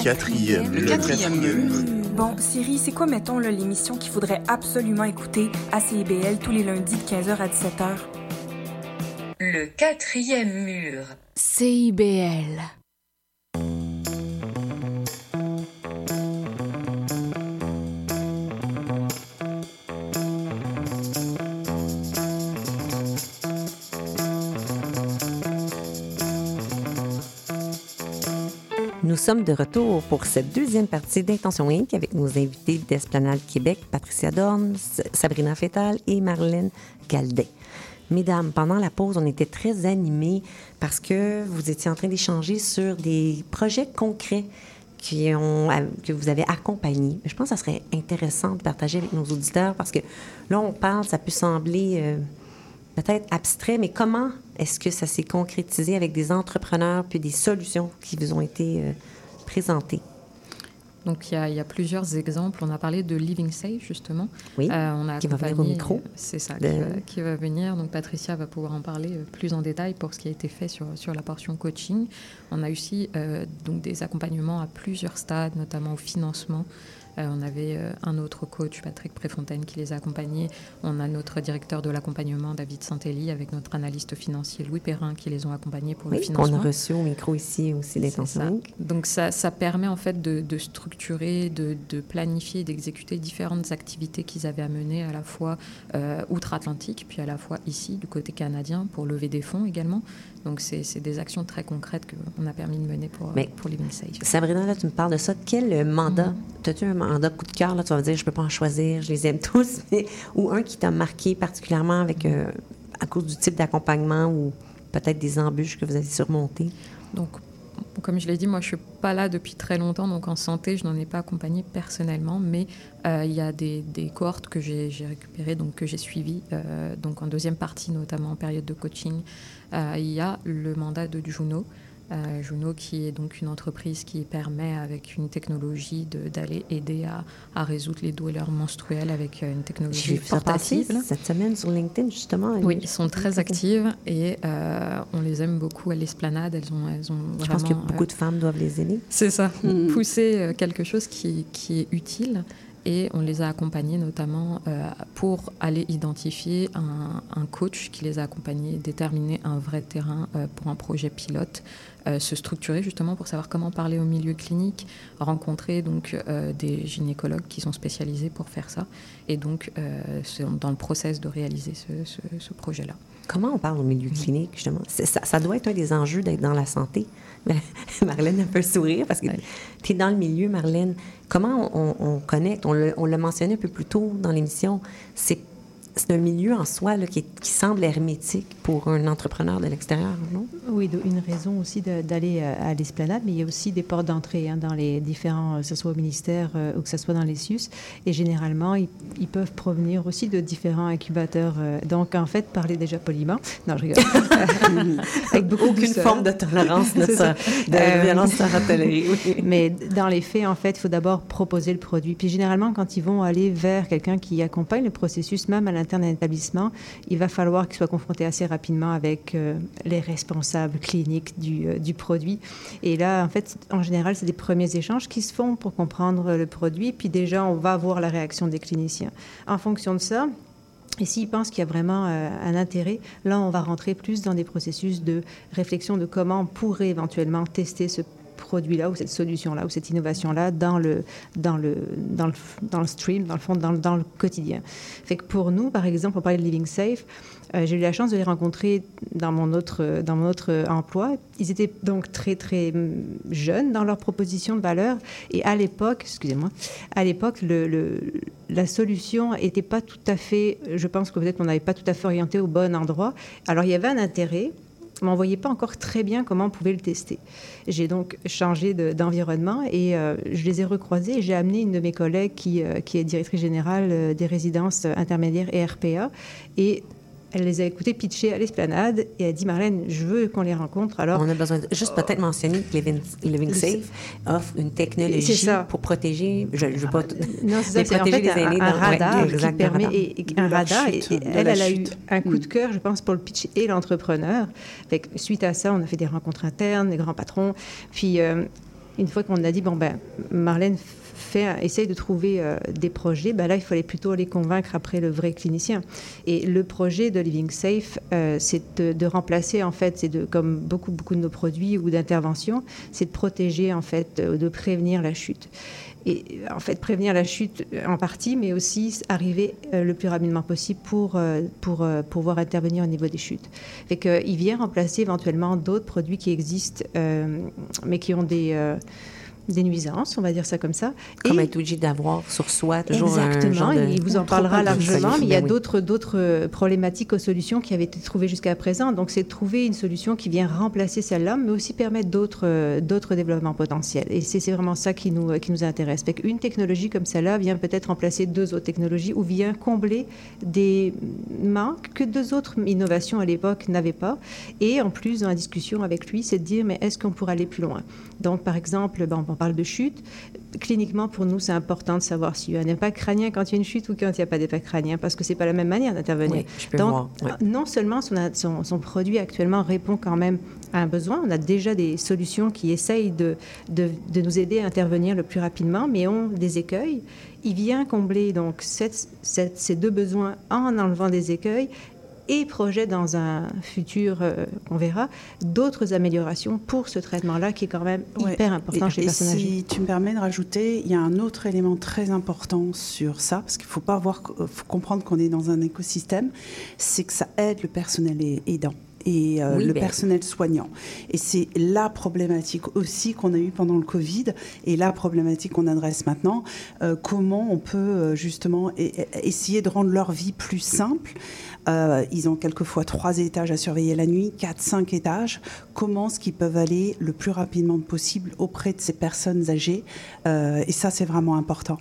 [SPEAKER 10] Quatrième Le quatrième
[SPEAKER 11] mur. Bon, Siri, c'est quoi, mettons, l'émission qu'il faudrait absolument écouter à CIBL tous les lundis de 15h à 17h?
[SPEAKER 12] Le quatrième mur.
[SPEAKER 1] CIBL.
[SPEAKER 4] Sommes de retour pour cette deuxième partie d'Intention Inc. avec nos invités d'Esplanade Québec, Patricia Dorn, Sabrina Fétal et Marlène Galdet. Mesdames, pendant la pause, on était très animés parce que vous étiez en train d'échanger sur des projets concrets qui ont, que vous avez accompagnés. Je pense que ça serait intéressant de partager avec nos auditeurs parce que là, on parle, ça peut sembler euh, peut-être abstrait, mais comment est-ce que ça s'est concrétisé avec des entrepreneurs puis des solutions qui vous ont été euh, présentées?
[SPEAKER 5] Donc il y, a, il y, a, plusieurs exemples. On a parlé de Living Safe justement.
[SPEAKER 4] Oui. Euh, on a qui va venir au micro.
[SPEAKER 5] C'est ça, de... qui, va, qui, va, venir. Donc Patricia va pouvoir en parler euh, plus en détail pour ce qui a été fait sur, sur la portion coaching. On a aussi euh, donc des accompagnements à plusieurs stades, notamment au financement. Euh, on avait euh, un autre coach, Patrick Préfontaine, qui les a accompagnés. On a notre directeur de l'accompagnement, David Santelli, avec notre analyste financier, Louis Perrin, qui les ont accompagnés pour
[SPEAKER 4] oui,
[SPEAKER 5] le financement.
[SPEAKER 4] On a reçu au micro ici aussi les
[SPEAKER 5] Donc ça, ça, permet en fait de, de structurer, de, de planifier, d'exécuter différentes activités qu'ils avaient à mener à la fois euh, outre-Atlantique, puis à la fois ici, du côté canadien, pour lever des fonds également. Donc, c'est des actions très concrètes qu'on a permis de mener pour,
[SPEAKER 4] Mais,
[SPEAKER 5] pour Safe.
[SPEAKER 4] Sabrina, là, tu me parles de ça. Quel mandat? Mm. As-tu un mandat coup de cœur? Là, tu vas me dire, je peux pas en choisir, je les aime tous. <laughs> Ou un qui t'a marqué particulièrement avec, euh, à cause du type d'accompagnement ou peut-être des embûches que vous avez surmontées?
[SPEAKER 5] Donc, comme je l'ai dit, moi, je ne suis pas là depuis très longtemps, donc en santé, je n'en ai pas accompagné personnellement, mais euh, il y a des, des cohortes que j'ai récupérées, donc que j'ai suivies, euh, donc en deuxième partie, notamment en période de coaching. Il y a le mandat de Juno. Euh, Juno, qui est donc une entreprise qui permet, avec une technologie, d'aller aider à, à, résoudre les douleurs menstruelles avec une technologie portative.
[SPEAKER 4] cette semaine sur LinkedIn, justement.
[SPEAKER 5] Oui, ils sont très actives et euh, on les aime beaucoup à l'esplanade. Elles ont, elles ont
[SPEAKER 4] Je pense que beaucoup de femmes doivent les aimer.
[SPEAKER 5] C'est ça, mm. pousser quelque chose qui, qui est utile et on les a accompagnés notamment euh, pour aller identifier un, un, coach qui les a accompagnés, déterminer un vrai terrain euh, pour un projet pilote, euh, se structurer justement pour savoir comment parler au milieu clinique, rencontrer donc euh, des gynécologues qui sont spécialisés pour faire ça et donc euh, dans le process de réaliser ce, ce, ce projet-là.
[SPEAKER 4] Comment on parle au milieu clinique, justement? Ça, ça, doit être un des enjeux d'être dans la santé. <laughs> Marlène a un peu sourire parce que tu es dans le milieu, Marlène. Comment on, on connecte? On l'a mentionné un peu plus tôt dans l'émission. C'est c'est un milieu en soi là, qui, qui, semble hermétique pour un entrepreneur de l'extérieur, non?
[SPEAKER 7] Oui, une raison aussi d'aller euh, à l'esplanade, mais il y a aussi des portes d'entrée hein, dans les différents, que ce soit au ministère euh, ou que ce soit dans les SUS. Et généralement, ils, ils, peuvent provenir aussi de différents incubateurs. Euh, donc, en fait, parler déjà poliment. Non, je rigole. <laughs>
[SPEAKER 4] Avec beaucoup Aucune forme de tolérance de, <laughs> ça, de euh, violence <laughs> oui.
[SPEAKER 7] Mais dans les faits, en fait, il faut d'abord proposer le produit. Puis généralement, quand ils vont aller vers quelqu'un qui accompagne le processus, même à l'intérieur d'un établissement, il va falloir qu'ils soient confrontés assez rapidement avec euh, les responsables cliniques du, euh, du, produit. Et là, en fait, en général, c'est des premiers échanges qui se font pour comprendre le produit, puis déjà, on va voir la réaction des cliniciens. En fonction de ça, et s'ils pensent qu'il y a vraiment euh, un intérêt, là, on va rentrer plus dans des processus de réflexion de comment on pourrait éventuellement tester ce produit-là ou cette solution-là ou cette innovation-là dans le, dans, le, dans, le, dans le stream, dans le fond, dans, le quotidien. Fait que pour nous, par exemple, on parlait de Living Safe, euh, j'ai eu la chance de les rencontrer dans mon autre, dans mon autre emploi. Ils étaient donc très, très jeunes dans leur proposition de valeur. Et à l'époque, excusez-moi, à l'époque, la solution n'était pas tout à fait, je pense que peut-être on n'avait pas tout à fait orienté au bon endroit. Alors il y avait un intérêt, mais on ne voyait pas encore très bien comment on pouvait le tester. J'ai donc changé d'environnement et euh, je les ai recroisés. J'ai amené une de mes collègues qui, euh, est directrice générale euh, des résidences intermédiaires et RPA. Et elle les a écoutés pitcher à l'esplanade et elle a dit Marlène, je veux qu'on les rencontre. Alors,
[SPEAKER 4] on a besoin de, juste peut-être mentionner que Living, Living Safe offre une technologie pour protéger. Je, je veux pas.
[SPEAKER 7] Non, c'est ça. C'est en fait un, un, radar ouais, qui permet et, et un radar. Et, et elle, elle a eu un coup de cœur, je pense, pour le pitch et l'entrepreneur. Suite à ça, on a fait des rencontres internes, des grands patrons. Puis euh, une fois qu'on a dit bon ben Marlène fait, essaye de trouver euh, des projets, ben là, il fallait plutôt les convaincre après le vrai clinicien. Et le projet de Living Safe, euh, c'est de, remplacer, en fait, c'est de, comme beaucoup, beaucoup de nos produits ou d'interventions, c'est de protéger, en fait, euh, de prévenir la chute. Et en fait, prévenir la chute en partie, mais aussi arriver le plus rapidement possible pour, pour pouvoir intervenir au niveau des chutes. Fait qu'il vient remplacer éventuellement d'autres produits qui existent, mais qui ont des des nuisances, on va dire ça comme ça.
[SPEAKER 4] Comme être obligé d'avoir sur soi toujours
[SPEAKER 7] Exactement,
[SPEAKER 4] un genre de...
[SPEAKER 7] il vous en parlera largement, mais il y a
[SPEAKER 4] oui.
[SPEAKER 7] d'autres d'autres euh, problématiques aux solutions qui avaient été trouvées jusqu'à présent. Donc, c'est de trouver une solution qui vient remplacer celle-là, mais aussi permettre d'autres euh, d'autres développements potentiels. Et c'est vraiment ça qui nous, euh, qui nous intéresse. Une technologie comme celle-là vient peut-être remplacer deux autres technologies ou vient combler des manques que deux autres innovations à l'époque n'avaient pas. Et en plus, dans la discussion avec lui, c'est de dire, mais est-ce qu'on pourrait aller plus loin? Donc, par exemple, ben, on parle de chute. Cliniquement, pour nous, c'est important de savoir s'il y a un impact crânien quand il y a une chute ou quand il n'y a pas d'impact crânien, parce que c'est pas la même manière d'intervenir.
[SPEAKER 4] Oui,
[SPEAKER 7] Donc,
[SPEAKER 4] oui.
[SPEAKER 7] non seulement son, son, son produit actuellement répond quand même à un besoin, on a déjà des solutions qui essayent de, de, de nous aider à intervenir le plus rapidement, mais ont des écueils. Il vient combler donc cette- cette- ces deux besoins en enlevant des écueils et projette dans un futur, euh, on verra, d'autres améliorations pour ce traitement-là qui est quand même
[SPEAKER 6] Ouais.
[SPEAKER 7] hyper important
[SPEAKER 6] Et-
[SPEAKER 7] chez les personnes âgées.
[SPEAKER 6] Si tu me permets de rajouter, il y a un autre élément très important sur ça, parce qu'il faut pas voir, faut comprendre qu'on est dans un écosystème, c'est que ça aide le personnel aidant et euh,
[SPEAKER 4] Oui,
[SPEAKER 6] le
[SPEAKER 4] ben-
[SPEAKER 6] personnel soignant. Et c'est la problématique aussi qu'on a eue pendant le Covid et la problématique qu'on adresse maintenant. Euh, comment on peut euh, justement e- essayer de rendre leur vie plus simple euh, ils ont quelquefois trois étages à surveiller la nuit, quatre, cinq étages. Comment est-ce qu'ils peuvent aller le plus rapidement possible auprès de ces personnes âgées Euh, Et ça, c'est vraiment important.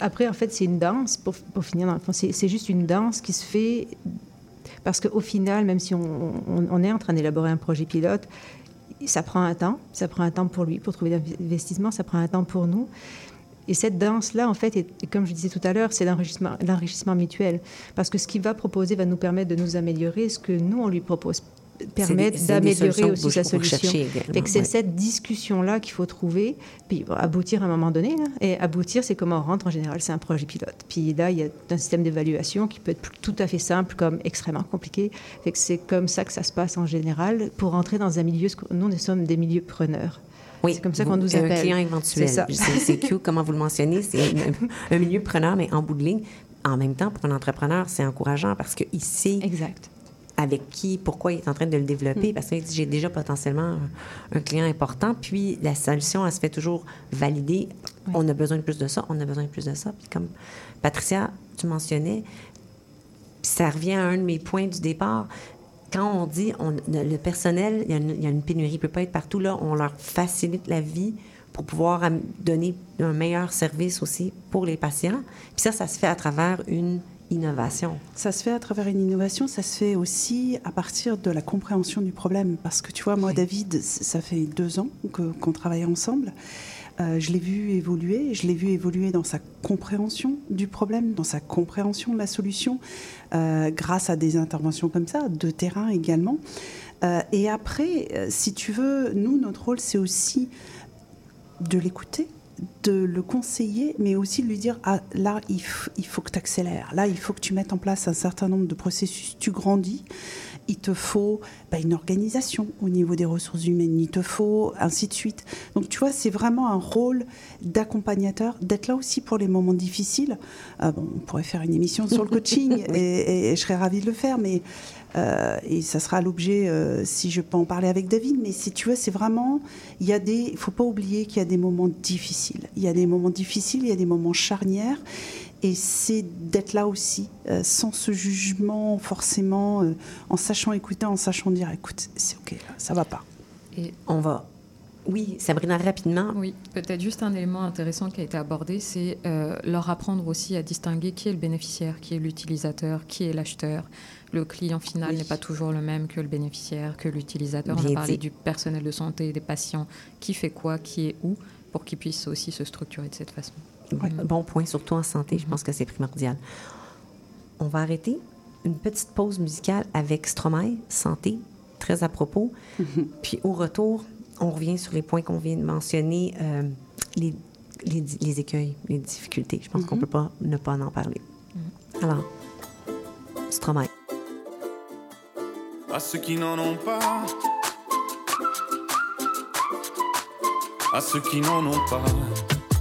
[SPEAKER 7] Après, en fait, c'est une danse, pour, finir c'est juste une danse qui se fait parce qu'au final, même si on, on- on est en train d'élaborer un projet pilote, ça prend un temps. Ça prend un temps pour lui, pour trouver l'investissement, ça prend un temps pour nous. Et cette danse-là, en fait, est, comme je disais tout à l'heure, c'est l'enrichissement mutuel. Parce que ce qu'il va proposer va nous permettre de nous améliorer, ce que nous, on lui propose permettre d'améliorer aussi sa solution. c'est
[SPEAKER 4] ouais.
[SPEAKER 7] cette discussion-là qu'il faut trouver, puis aboutir à un moment donné. là. Et aboutir, c'est comment on rentre en général, c'est un projet pilote. Puis là, il y a un système d'évaluation qui peut être tout à fait simple comme extrêmement compliqué. Fait que c'est comme ça que ça se passe en général pour entrer dans un milieu. Nous, nous sommes des milieux preneurs.
[SPEAKER 4] Oui,
[SPEAKER 7] c'est comme ça qu'on nous
[SPEAKER 4] un
[SPEAKER 7] appelle.
[SPEAKER 4] client éventuel.
[SPEAKER 7] C'est ça.
[SPEAKER 4] C'est c'est cute, comment vous le mentionnez. C'est un, un milieu preneur, mais en bout de ligne. En même temps, pour un entrepreneur, c'est encourageant parce qu'il sait
[SPEAKER 7] exact.
[SPEAKER 4] avec qui, pourquoi il est en train de le développer,
[SPEAKER 7] Mm. parce
[SPEAKER 4] que j'ai déjà potentiellement un, un client important. Puis la solution, elle se fait toujours valider. On a besoin de plus de ça, on a besoin de plus de ça. Puis comme Patricia, tu mentionnais, ça revient à un de mes points du départ. Quand on dit on, le personnel, il y, a une, il y a une pénurie, il ne peut pas être partout là, on leur facilite la vie pour pouvoir donner un meilleur service aussi pour les patients. Puis ça, ça se fait à travers une innovation.
[SPEAKER 6] Ça se fait à travers une innovation, ça se fait aussi à partir de la compréhension du problème. Parce que tu vois, moi, David, ça fait deux ans qu'on travaille ensemble. Euh, je l'ai vu évoluer, je l'ai vu évoluer dans sa compréhension du problème, dans sa compréhension de la solution, euh, grâce à des interventions comme ça, de terrain également. Euh, et après, si tu veux, nous, notre rôle, c'est aussi de l'écouter, de le conseiller, mais aussi de lui dire ah, là, il faut que tu accélères, là, il faut que tu mettes en place un certain nombre de processus, tu grandis, il te faut bah, une organisation au niveau des ressources humaines, il te faut ainsi de suite. Donc, tu vois, c'est vraiment un rôle d'accompagnateur, d'être là aussi pour les moments difficiles. Ah, bon, on pourrait faire une émission sur le coaching <laughs> et, et je serais ravie de le faire, mais euh, et ça sera l'objet euh, si je peux en parler avec David. Mais si tu veux, c'est vraiment, il y a des, faut pas oublier qu'il y a des moments difficiles. Il y a des moments difficiles, il y a des moments charnières. Et c'est d'être là aussi, euh, sans ce jugement forcément, euh, en sachant écouter, en sachant dire, écoute, c'est ok, là, ça va pas.
[SPEAKER 5] Et
[SPEAKER 4] On va. Oui, Sabrina, rapidement.
[SPEAKER 5] Oui, peut-être juste un élément intéressant qui a été abordé, c'est euh, leur apprendre aussi à distinguer qui est le bénéficiaire, qui est l'utilisateur, qui est l'acheteur. Le client final
[SPEAKER 4] Oui.
[SPEAKER 5] n'est pas toujours le même que le bénéficiaire, que l'utilisateur. On a parlé
[SPEAKER 4] dit.
[SPEAKER 5] du personnel de santé, des patients, qui fait quoi, qui est où, pour qu'ils puissent aussi se structurer de cette façon.
[SPEAKER 4] Bon point, surtout en santé, je pense que c'est primordial. On va arrêter une petite pause musicale avec Stromae, santé, très à propos. <laughs> Puis au retour, on revient sur les points qu'on vient de mentionner, euh, les, les, les écueils, les difficultés. Je pense qu'on ne peut pas ne pas en parler. Alors, Stromae.
[SPEAKER 13] à ceux qui n'en ont pas, à ceux qui n'en ont pas.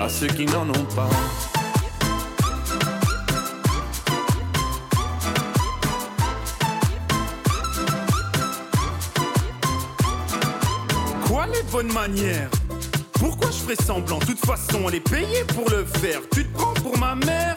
[SPEAKER 13] À ceux qui n'en ont pas. Quoi les bonnes manières? Pourquoi je ferais semblant? De toute façon, elle est payée pour le faire. Tu te prends pour ma mère?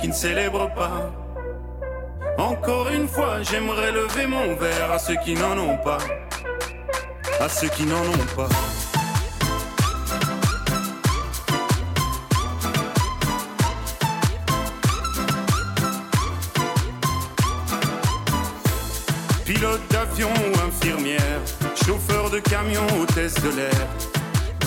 [SPEAKER 13] Qui ne célèbrent pas. Encore une fois, j'aimerais lever mon verre à ceux qui n'en ont pas. À ceux qui n'en ont pas. Pilote d'avion ou infirmière, chauffeur de camion, hôtesse de l'air,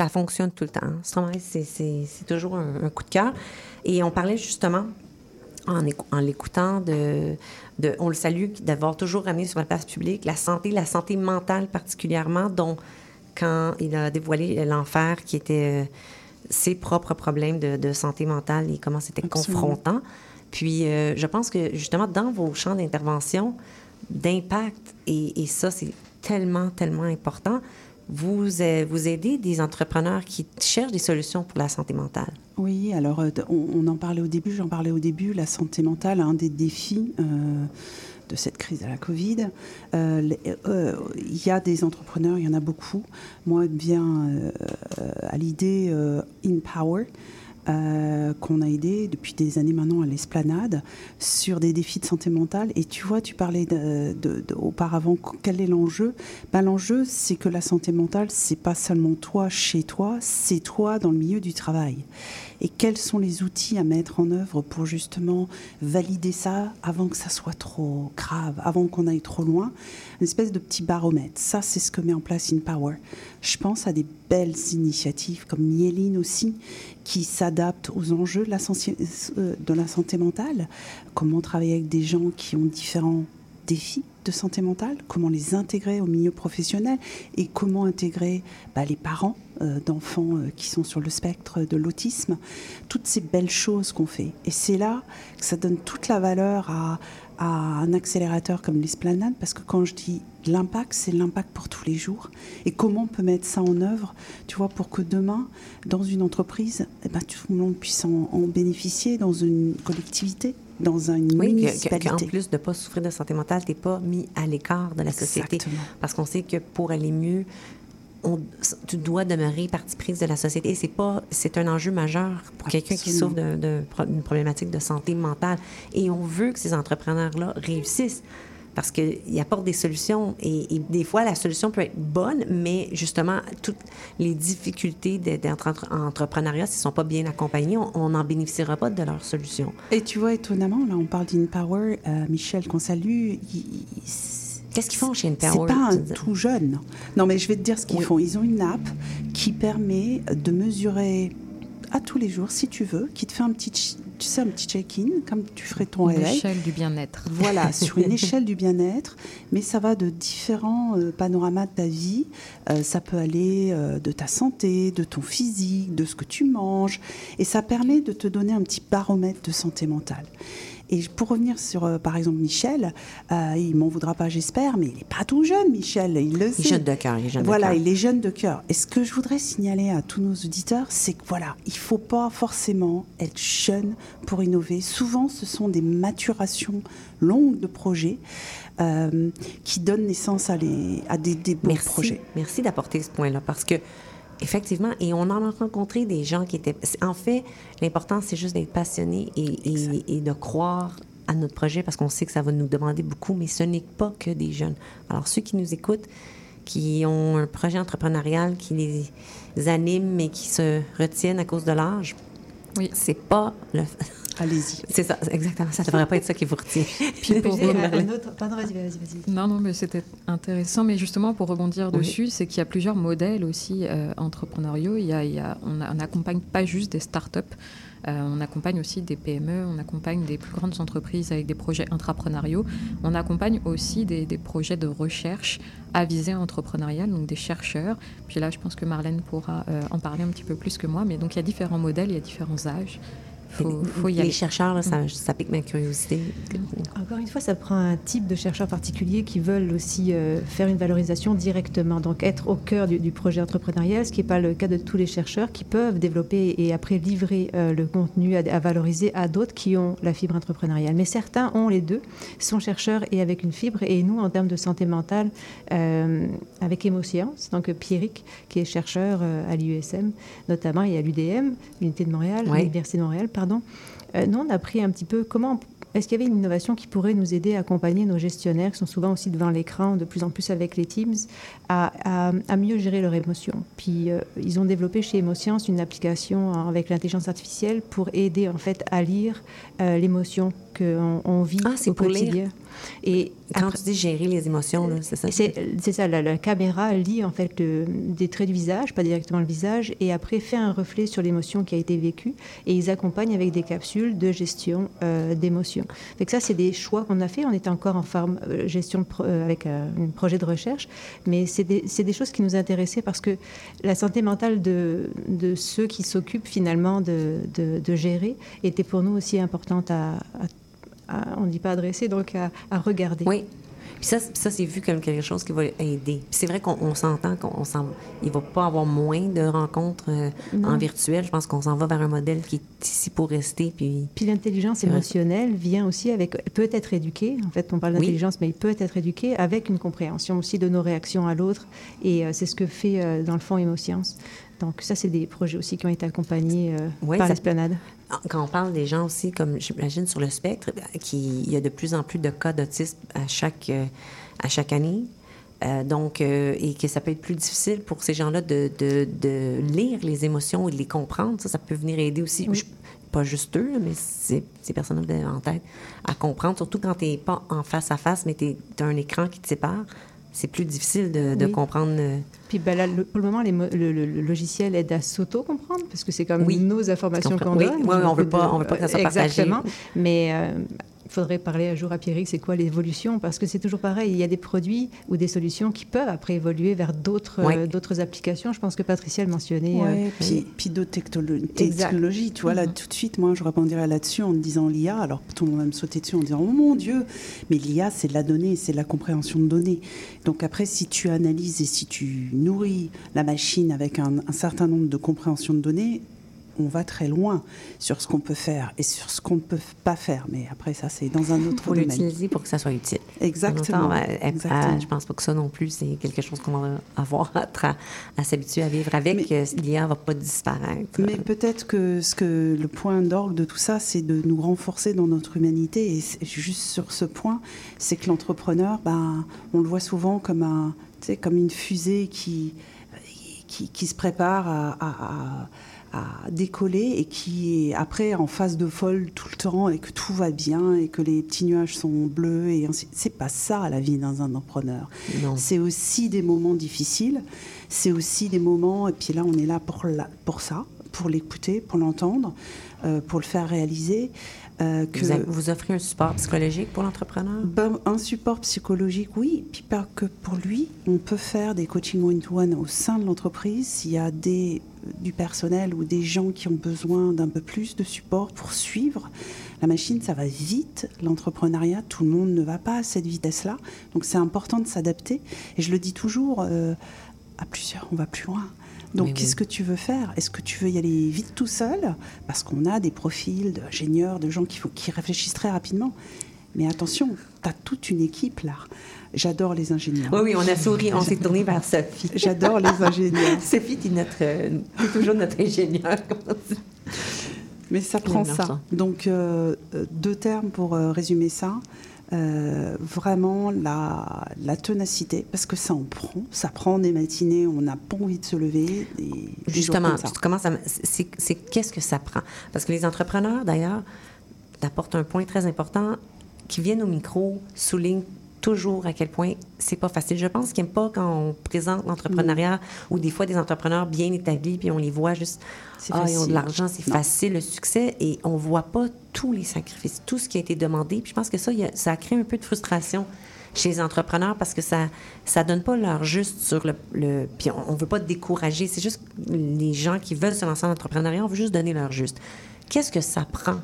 [SPEAKER 4] Ça fonctionne tout le temps. C'est- toujours un, un coup de cœur. Et on parlait justement, en, écou- en l'écoutant, de, de, on le salue, d'avoir toujours ramené sur la place publique la santé, la santé mentale particulièrement, dont quand il a dévoilé l'enfer qui était euh, ses propres problèmes de, de santé mentale et comment c'était confrontant. Puis, euh, je pense que justement, dans vos champs d'intervention, d'impact, et, et ça, c'est tellement, tellement important, vous, vous aidez des entrepreneurs qui cherchent des solutions pour la santé mentale?
[SPEAKER 6] Oui, alors euh, on, en parlait au début, j'en parlais au début, la santé mentale, un des défis euh, de cette crise à la Covid. Euh, Il y a des entrepreneurs, il y en a beaucoup. Moi, bien euh, à l'idée In Power. Euh, qu'on a aidé depuis des années maintenant à l'esplanade sur des défis de santé mentale. Et tu vois, tu parlais auparavant, quel est l'enjeu? Ben, L'enjeu, c'est que la santé mentale, c'est pas seulement toi chez toi, c'est toi dans le milieu du travail. Et quels sont les outils à mettre en œuvre pour justement valider ça avant que ça soit trop grave, avant qu'on aille trop loin? Une espèce de petit baromètre. Ça, c'est ce que met en place InPower. Je pense à des belles initiatives comme Mieline aussi, qui s'adaptent aux enjeux euh, de la santé mentale. Comment travailler avec des gens qui ont différents défis de santé mentale, comment les intégrer au milieu professionnel et comment intégrer bah, les parents euh, d'enfants euh, qui sont sur le spectre de l'autisme, toutes ces belles choses qu'on fait. Et c'est là que ça donne toute la valeur à, un accélérateur comme l'Esplanade, parce que quand je dis l'impact, c'est l'impact pour tous les jours. Et comment on peut mettre ça en œuvre, tu vois, pour que demain, dans une entreprise, eh ben, tout le monde puisse en bénéficier dans une collectivité, dans une
[SPEAKER 4] Oui, que- que-
[SPEAKER 6] municipalité.
[SPEAKER 4] qu'en plus de ne pas souffrir de santé mentale, tu n'es pas mis à l'écart de la société.
[SPEAKER 6] Exactement.
[SPEAKER 4] Parce qu'on sait que pour aller mieux, on- tu dois demeurer partie prise de la société. C'est pas, c'est un enjeu majeur pour quelqu'un qui souffre d'une problématique de santé mentale. Et on veut que ces entrepreneurs-là réussissent. Parce qu'il apporte des solutions et, et des fois, la solution peut être bonne, mais justement, toutes les difficultés d'entrepreneuriat, s'ils ne sont pas bien accompagnés, on n'en bénéficiera pas de leur solution.
[SPEAKER 6] Et tu vois, étonnamment, là, on parle d'InPower. Euh, Michel, qu'on salue,
[SPEAKER 4] Qu'est-ce qu'ils font chez InPower?
[SPEAKER 6] C'est pas un tout jeune. Non, mais je vais te dire ce qu'ils font. Ils ont une app qui permet de mesurer à tous les jours, si tu veux, qui te fait un petit, tu sais, un petit check-in, comme tu ferais ton
[SPEAKER 5] une
[SPEAKER 6] réveil.
[SPEAKER 5] échelle du bien-être.
[SPEAKER 6] Voilà, sur une <laughs> échelle du bien-être, mais ça va de différents euh, panoramas de ta vie. Euh, ça peut aller euh, de ta santé, de ton physique, de ce que tu manges, et ça permet de te donner un petit baromètre de santé mentale. Et pour revenir sur, euh, par exemple, Michel, euh, il m'en voudra pas, j'espère, mais il n'est pas tout jeune, Michel. Il le sait.
[SPEAKER 4] Il est jeune de cœur. Il est jeune
[SPEAKER 6] voilà,
[SPEAKER 4] de cœur.
[SPEAKER 6] il est jeune de cœur. Et ce que je voudrais signaler à tous nos auditeurs, c'est que voilà, il faut pas forcément être jeune pour innover. Souvent, ce sont des maturations longues de projets euh, qui donnent naissance à, les, à des, des beaux
[SPEAKER 4] Merci.
[SPEAKER 6] projets.
[SPEAKER 4] Merci d'apporter ce point-là parce que effectivement, et on en a rencontré des gens qui étaient. En fait, l'important c'est juste d'être passionné et, et, et de croire à notre projet parce qu'on sait que ça va nous demander beaucoup, mais ce n'est pas que des jeunes. Alors ceux qui nous écoutent, qui ont un projet entrepreneurial qui les anime mais qui se retiennent à cause de l'âge,
[SPEAKER 5] oui.
[SPEAKER 4] c'est pas le.
[SPEAKER 6] Allez-y.
[SPEAKER 4] C'est ça, exactement. Ça devrait pas être ça qui vous retient. <laughs>
[SPEAKER 5] Puis pour
[SPEAKER 7] un autre- Pardon, vas-y, vas-y, vas-y.
[SPEAKER 5] Non, non, mais c'était intéressant. Mais justement, pour rebondir
[SPEAKER 4] Oui.
[SPEAKER 5] dessus, c'est qu'il y a plusieurs modèles aussi euh, entrepreneuriaux. Il y a, il y a- on a- on n'accompagne pas juste des startups. Euh, on accompagne aussi des PME, on accompagne des plus grandes entreprises avec des projets intrapreneuriaux. On accompagne aussi des, des projets de recherche à visée entrepreneuriale, donc des chercheurs. Puis là, je pense que Marlène pourra euh, en parler un petit peu plus que moi. Mais donc, il y a différents modèles, il y a différents âges. Faut, faut y
[SPEAKER 4] les
[SPEAKER 5] aller.
[SPEAKER 4] chercheurs, là, ça, ça pique ma curiosité.
[SPEAKER 7] Encore une fois, ça prend un type de chercheurs particuliers qui veulent aussi euh, faire une valorisation directement, donc être au cœur du, du projet entrepreneurial, ce qui n'est pas le cas de tous les chercheurs qui peuvent développer et après livrer euh, le contenu à, à valoriser à d'autres qui ont la fibre entrepreneuriale. Mais certains ont les deux, sont chercheurs et avec une fibre. Et nous, en termes de santé mentale, euh, avec Émosciences, donc Pierrick, qui est chercheur euh, à l'USM notamment, et à l'UDM, l'unité de Montréal,
[SPEAKER 4] Ouais.
[SPEAKER 7] l'Université de Montréal, pardon. Euh, nous, on a pris un petit peu comment est-ce qu'il y avait une innovation qui pourrait nous aider à accompagner nos gestionnaires, qui sont souvent aussi devant l'écran, de plus en plus avec les Teams, à, à- à mieux gérer leurs émotions? Puis, euh, ils ont développé chez Emoscience une application avec l'intelligence artificielle pour aider, en fait, à lire euh, l'émotion qu'on on vit
[SPEAKER 4] Ah,
[SPEAKER 7] au
[SPEAKER 4] pour lire.
[SPEAKER 7] Et
[SPEAKER 4] Quand
[SPEAKER 7] après-
[SPEAKER 4] tu dis gérer les émotions, c'est ça?
[SPEAKER 7] c'est ça, la, la caméra lit en fait le- des traits du visage, pas directement le visage, et après fait un reflet sur l'émotion qui a été vécue, et ils accompagnent avec des capsules de gestion euh, d'émotions. Fait que ça, c'est des choix qu'on a fait. On était encore en forme euh, gestion pro- euh, avec euh, un projet de recherche, mais c'est des, choses qui nous intéressaient parce que la santé mentale de, de ceux qui s'occupent finalement de, de- de gérer était pour nous aussi importante à, à- à- on ne dit pas adresser, donc à, à regarder.
[SPEAKER 4] Oui. Puis ça, ça c'est vu comme quelque chose qui va aider. Puis c'est vrai qu'on on s'entend qu'on s'en, il va pas avoir moins de rencontres euh, en virtuel. Je pense qu'on s'en va vers un modèle qui est ici pour rester. Puis,
[SPEAKER 7] Puis l'intelligence émotionnelle vient aussi avec, peut être éduquée, en fait on parle
[SPEAKER 4] Oui.
[SPEAKER 7] d'intelligence, mais il peut être éduqué avec une compréhension aussi de nos réactions à l'autre, et euh, c'est ce que fait euh, dans le fond Émosciences. Donc ça, c'est des projets aussi qui ont été accompagnés euh, par l'esplanade.
[SPEAKER 4] Quand on parle des gens aussi, comme j'imagine sur le spectre, ben, qui, il y a de plus en plus de cas d'autisme à chaque, euh, à chaque année. Euh, donc, euh, et que ça peut être plus difficile pour ces gens-là de, de, de lire les émotions et de les comprendre. Ça, ça peut venir aider aussi,
[SPEAKER 7] Oui.
[SPEAKER 4] je- pas juste eux, mais ces, ces personnes-là en tête, à comprendre, surtout quand tu n'es pas en face à face, mais tu as un écran qui te sépare. C'est plus difficile de, de
[SPEAKER 7] Oui.
[SPEAKER 4] comprendre. euh,
[SPEAKER 7] Puis ben là, le- pour le moment, les le, le- le logiciel aide à s'auto-comprendre, parce que c'est comme
[SPEAKER 4] Oui.
[SPEAKER 7] nos informations qu'on
[SPEAKER 4] Oui,
[SPEAKER 7] donne.
[SPEAKER 4] oui, on veut pas- on veut pas que ça soit partagé.
[SPEAKER 7] Exactement. Mais euh, il faudrait parler un jour à Pierrick, c'est quoi l'évolution? Parce que c'est toujours pareil, il y a des produits ou des solutions qui peuvent après évoluer vers d'autres
[SPEAKER 4] Oui.
[SPEAKER 7] euh, d'autres applications. Je pense que Patricia le mentionnait.
[SPEAKER 6] Ouais,
[SPEAKER 7] euh,
[SPEAKER 6] puis, puis d'autres technologies. Tu vois, là,
[SPEAKER 7] Mhm.
[SPEAKER 6] tout de suite, moi, je rebondirais là-dessus en disant l'IA. Alors, tout le monde va me sauter dessus en disant, oh mon Dieu, mais l'IA, c'est de la donnée, c'est de la compréhension de données. Donc, après, si tu analyses et si tu nourris la machine avec un, un certain nombre de compréhensions de données, on va très loin sur ce qu'on peut faire et sur ce qu'on ne peut pas faire. Mais après, ça, c'est dans un autre
[SPEAKER 4] faut
[SPEAKER 6] domaine.
[SPEAKER 4] l'utiliser pour que ça soit utile.
[SPEAKER 6] Exactement.
[SPEAKER 4] Temps,
[SPEAKER 6] Exactement.
[SPEAKER 4] je pense pas que ça non plus, c'est quelque chose qu'on va avoir <laughs> à, s'habituer à vivre avec. Euh, L'IA va pas disparaître.
[SPEAKER 6] Mais peut-être que ce que le point d'orgue de tout ça, c'est de nous renforcer dans notre humanité. Et juste sur ce point, c'est que l'entrepreneur, ben, on le voit souvent comme un, une fusée qui, qui, qui se prépare à, à- à- à décoller et qui est après en phase de vol tout le temps et que tout va bien et que les petits nuages sont bleus et ainsi. C'est pas ça la vie d'un entrepreneur. C'est aussi des moments difficiles. C'est aussi des moments, et puis là on est là pour, la- pour ça, pour l'écouter, pour l'entendre, euh, pour le faire réaliser. euh, que
[SPEAKER 4] Vous, offrez un support psychologique pour l'entrepreneur?
[SPEAKER 6] ben, un support psychologique, oui, puis pas que pour lui. On peut faire des coachings one-to-one au sein de l'entreprise. S'il y a des, du personnel ou des gens qui ont besoin d'un peu plus de support pour suivre, la machine, ça va vite. L'entrepreneuriat, tout le monde ne va pas à cette vitesse-là. Donc c'est important de s'adapter. Et je le dis toujours, euh, à plusieurs, on va plus loin. Donc,
[SPEAKER 4] Oui,
[SPEAKER 6] qu'est-ce que tu veux faire? Est-ce que tu veux y aller vite tout seul? Parce qu'on a des profils d'ingénieurs, de gens qui, faut- qui réfléchissent très rapidement. Mais attention, tu as toute une équipe là. J'adore les ingénieurs.
[SPEAKER 4] Oui, oui, on a souri, on s'est tourné vers Sophie. <laughs>
[SPEAKER 6] J'adore les ingénieurs. <laughs>
[SPEAKER 4] Sophie, tu es, toujours notre ingénieur. <laughs>
[SPEAKER 6] Mais ça prend ça.
[SPEAKER 4] ça.
[SPEAKER 6] Donc, euh, euh, deux termes pour euh, résumer ça. Euh, vraiment la, la ténacité, parce que ça en prend. Ça prend des matinées, on n'a pas envie de se lever. des
[SPEAKER 4] Justement, c'est qu'est-ce que ça prend? Parce que les entrepreneurs, d'ailleurs, t'apportent un point très important, qui viennent au micro, soulignent toujours à quel point c'est pas facile. Je pense qu'ils n'aiment pas quand on présente l'entrepreneuriat ou des fois des entrepreneurs bien établis, puis on les voit juste, ah, ils ont de
[SPEAKER 6] facile.
[SPEAKER 4] l'argent, c'est facile, le succès, et on voit pas tous les sacrifices, tout ce qui a été demandé. Puis je pense que ça, a- ça crée un peu de frustration chez les entrepreneurs parce que ça ça donne pas leur juste sur le... le puis on, on veut pas décourager, c'est juste les gens qui veulent se lancer en entrepreneuriat, on veut juste donner leur juste. Qu'est-ce que ça prend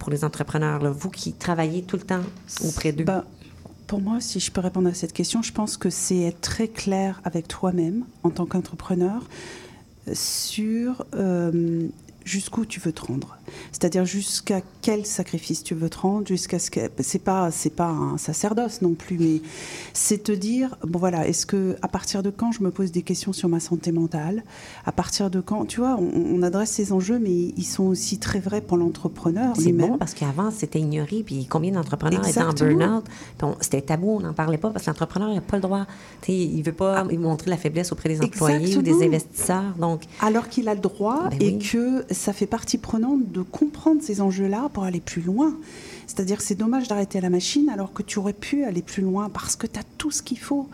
[SPEAKER 4] pour les entrepreneurs, vous qui travaillez tout le temps auprès d'eux?
[SPEAKER 6] Ben, pour moi, si je peux répondre à cette question, je pense que c'est être très clair avec toi-même en tant qu'entrepreneur sur euh, jusqu'où tu veux te rendre. C'est-à-dire jusqu'à quel sacrifice tu veux te rendre, jusqu'à ce que c'est pas c'est pas un sacerdoce non plus, mais c'est te dire bon voilà, est-ce que à partir de quand je me pose des questions sur ma santé mentale, à partir de quand, tu vois, on, on adresse ces enjeux, mais ils sont aussi très vrais pour l'entrepreneur
[SPEAKER 4] C'est bon parce qu'avant, c'était ignoré. Puis combien d'entrepreneurs étaient en burn-out? C'était tabou, on n'en parlait pas parce que l'entrepreneur n'a pas le droit. Tu sais, il ne veut pas montrer la faiblesse auprès des employés ou des investisseurs. Donc,
[SPEAKER 6] alors qu'il a le droit
[SPEAKER 4] Ben
[SPEAKER 6] et
[SPEAKER 4] oui.
[SPEAKER 6] que ça fait partie prenante de comprendre ces enjeux-là pour aller plus loin. C'est-à-dire que c'est dommage d'arrêter la machine alors que tu aurais pu aller plus loin parce que tu as tout ce qu'il faut.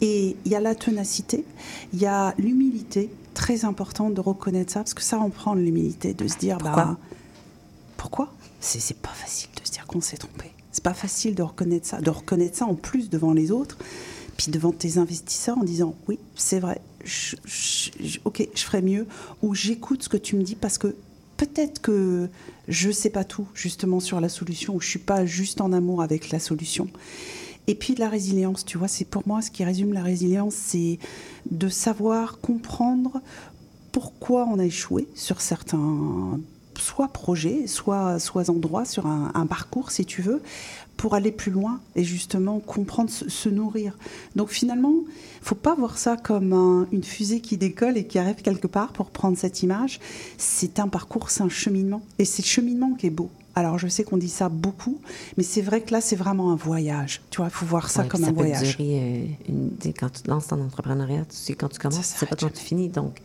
[SPEAKER 6] Et il y a la ténacité, il y a l'humilité, très importante de reconnaître ça, parce que ça en prend l'humilité, de se dire
[SPEAKER 4] Pourquoi
[SPEAKER 6] bah, pourquoi? C'est pas facile de se dire qu'on s'est trompé. C'est pas facile de reconnaître ça, de reconnaître ça en plus devant les autres, puis devant tes investisseurs en disant oui, c'est vrai, je- ok, je ferai mieux, ou j'écoute ce que tu me dis parce que peut-être que je sais pas tout justement sur la solution, ou je suis pas juste en amour avec la solution. Et puis la résilience, tu vois, c'est pour moi ce qui résume la résilience, c'est de savoir comprendre pourquoi on a échoué sur certains soit projets, soit, soit endroits, sur un parcours, si tu veux, pour aller plus loin et justement comprendre, se, nourrir. Donc finalement, faut pas voir ça comme un- une fusée qui décolle et qui arrive quelque part pour prendre cette image. C'est un parcours, c'est un cheminement. Et c'est le cheminement qui est beau. Alors je sais qu'on dit ça beaucoup, mais c'est vrai que là, c'est vraiment un voyage. Tu vois, il faut voir ça
[SPEAKER 4] ouais,
[SPEAKER 6] comme un
[SPEAKER 4] peut
[SPEAKER 6] voyage.
[SPEAKER 4] durer, euh, une- quand tu te lances en entrepreneuriat, tu sais quand tu commences, sais pas quand tu finis. Donc,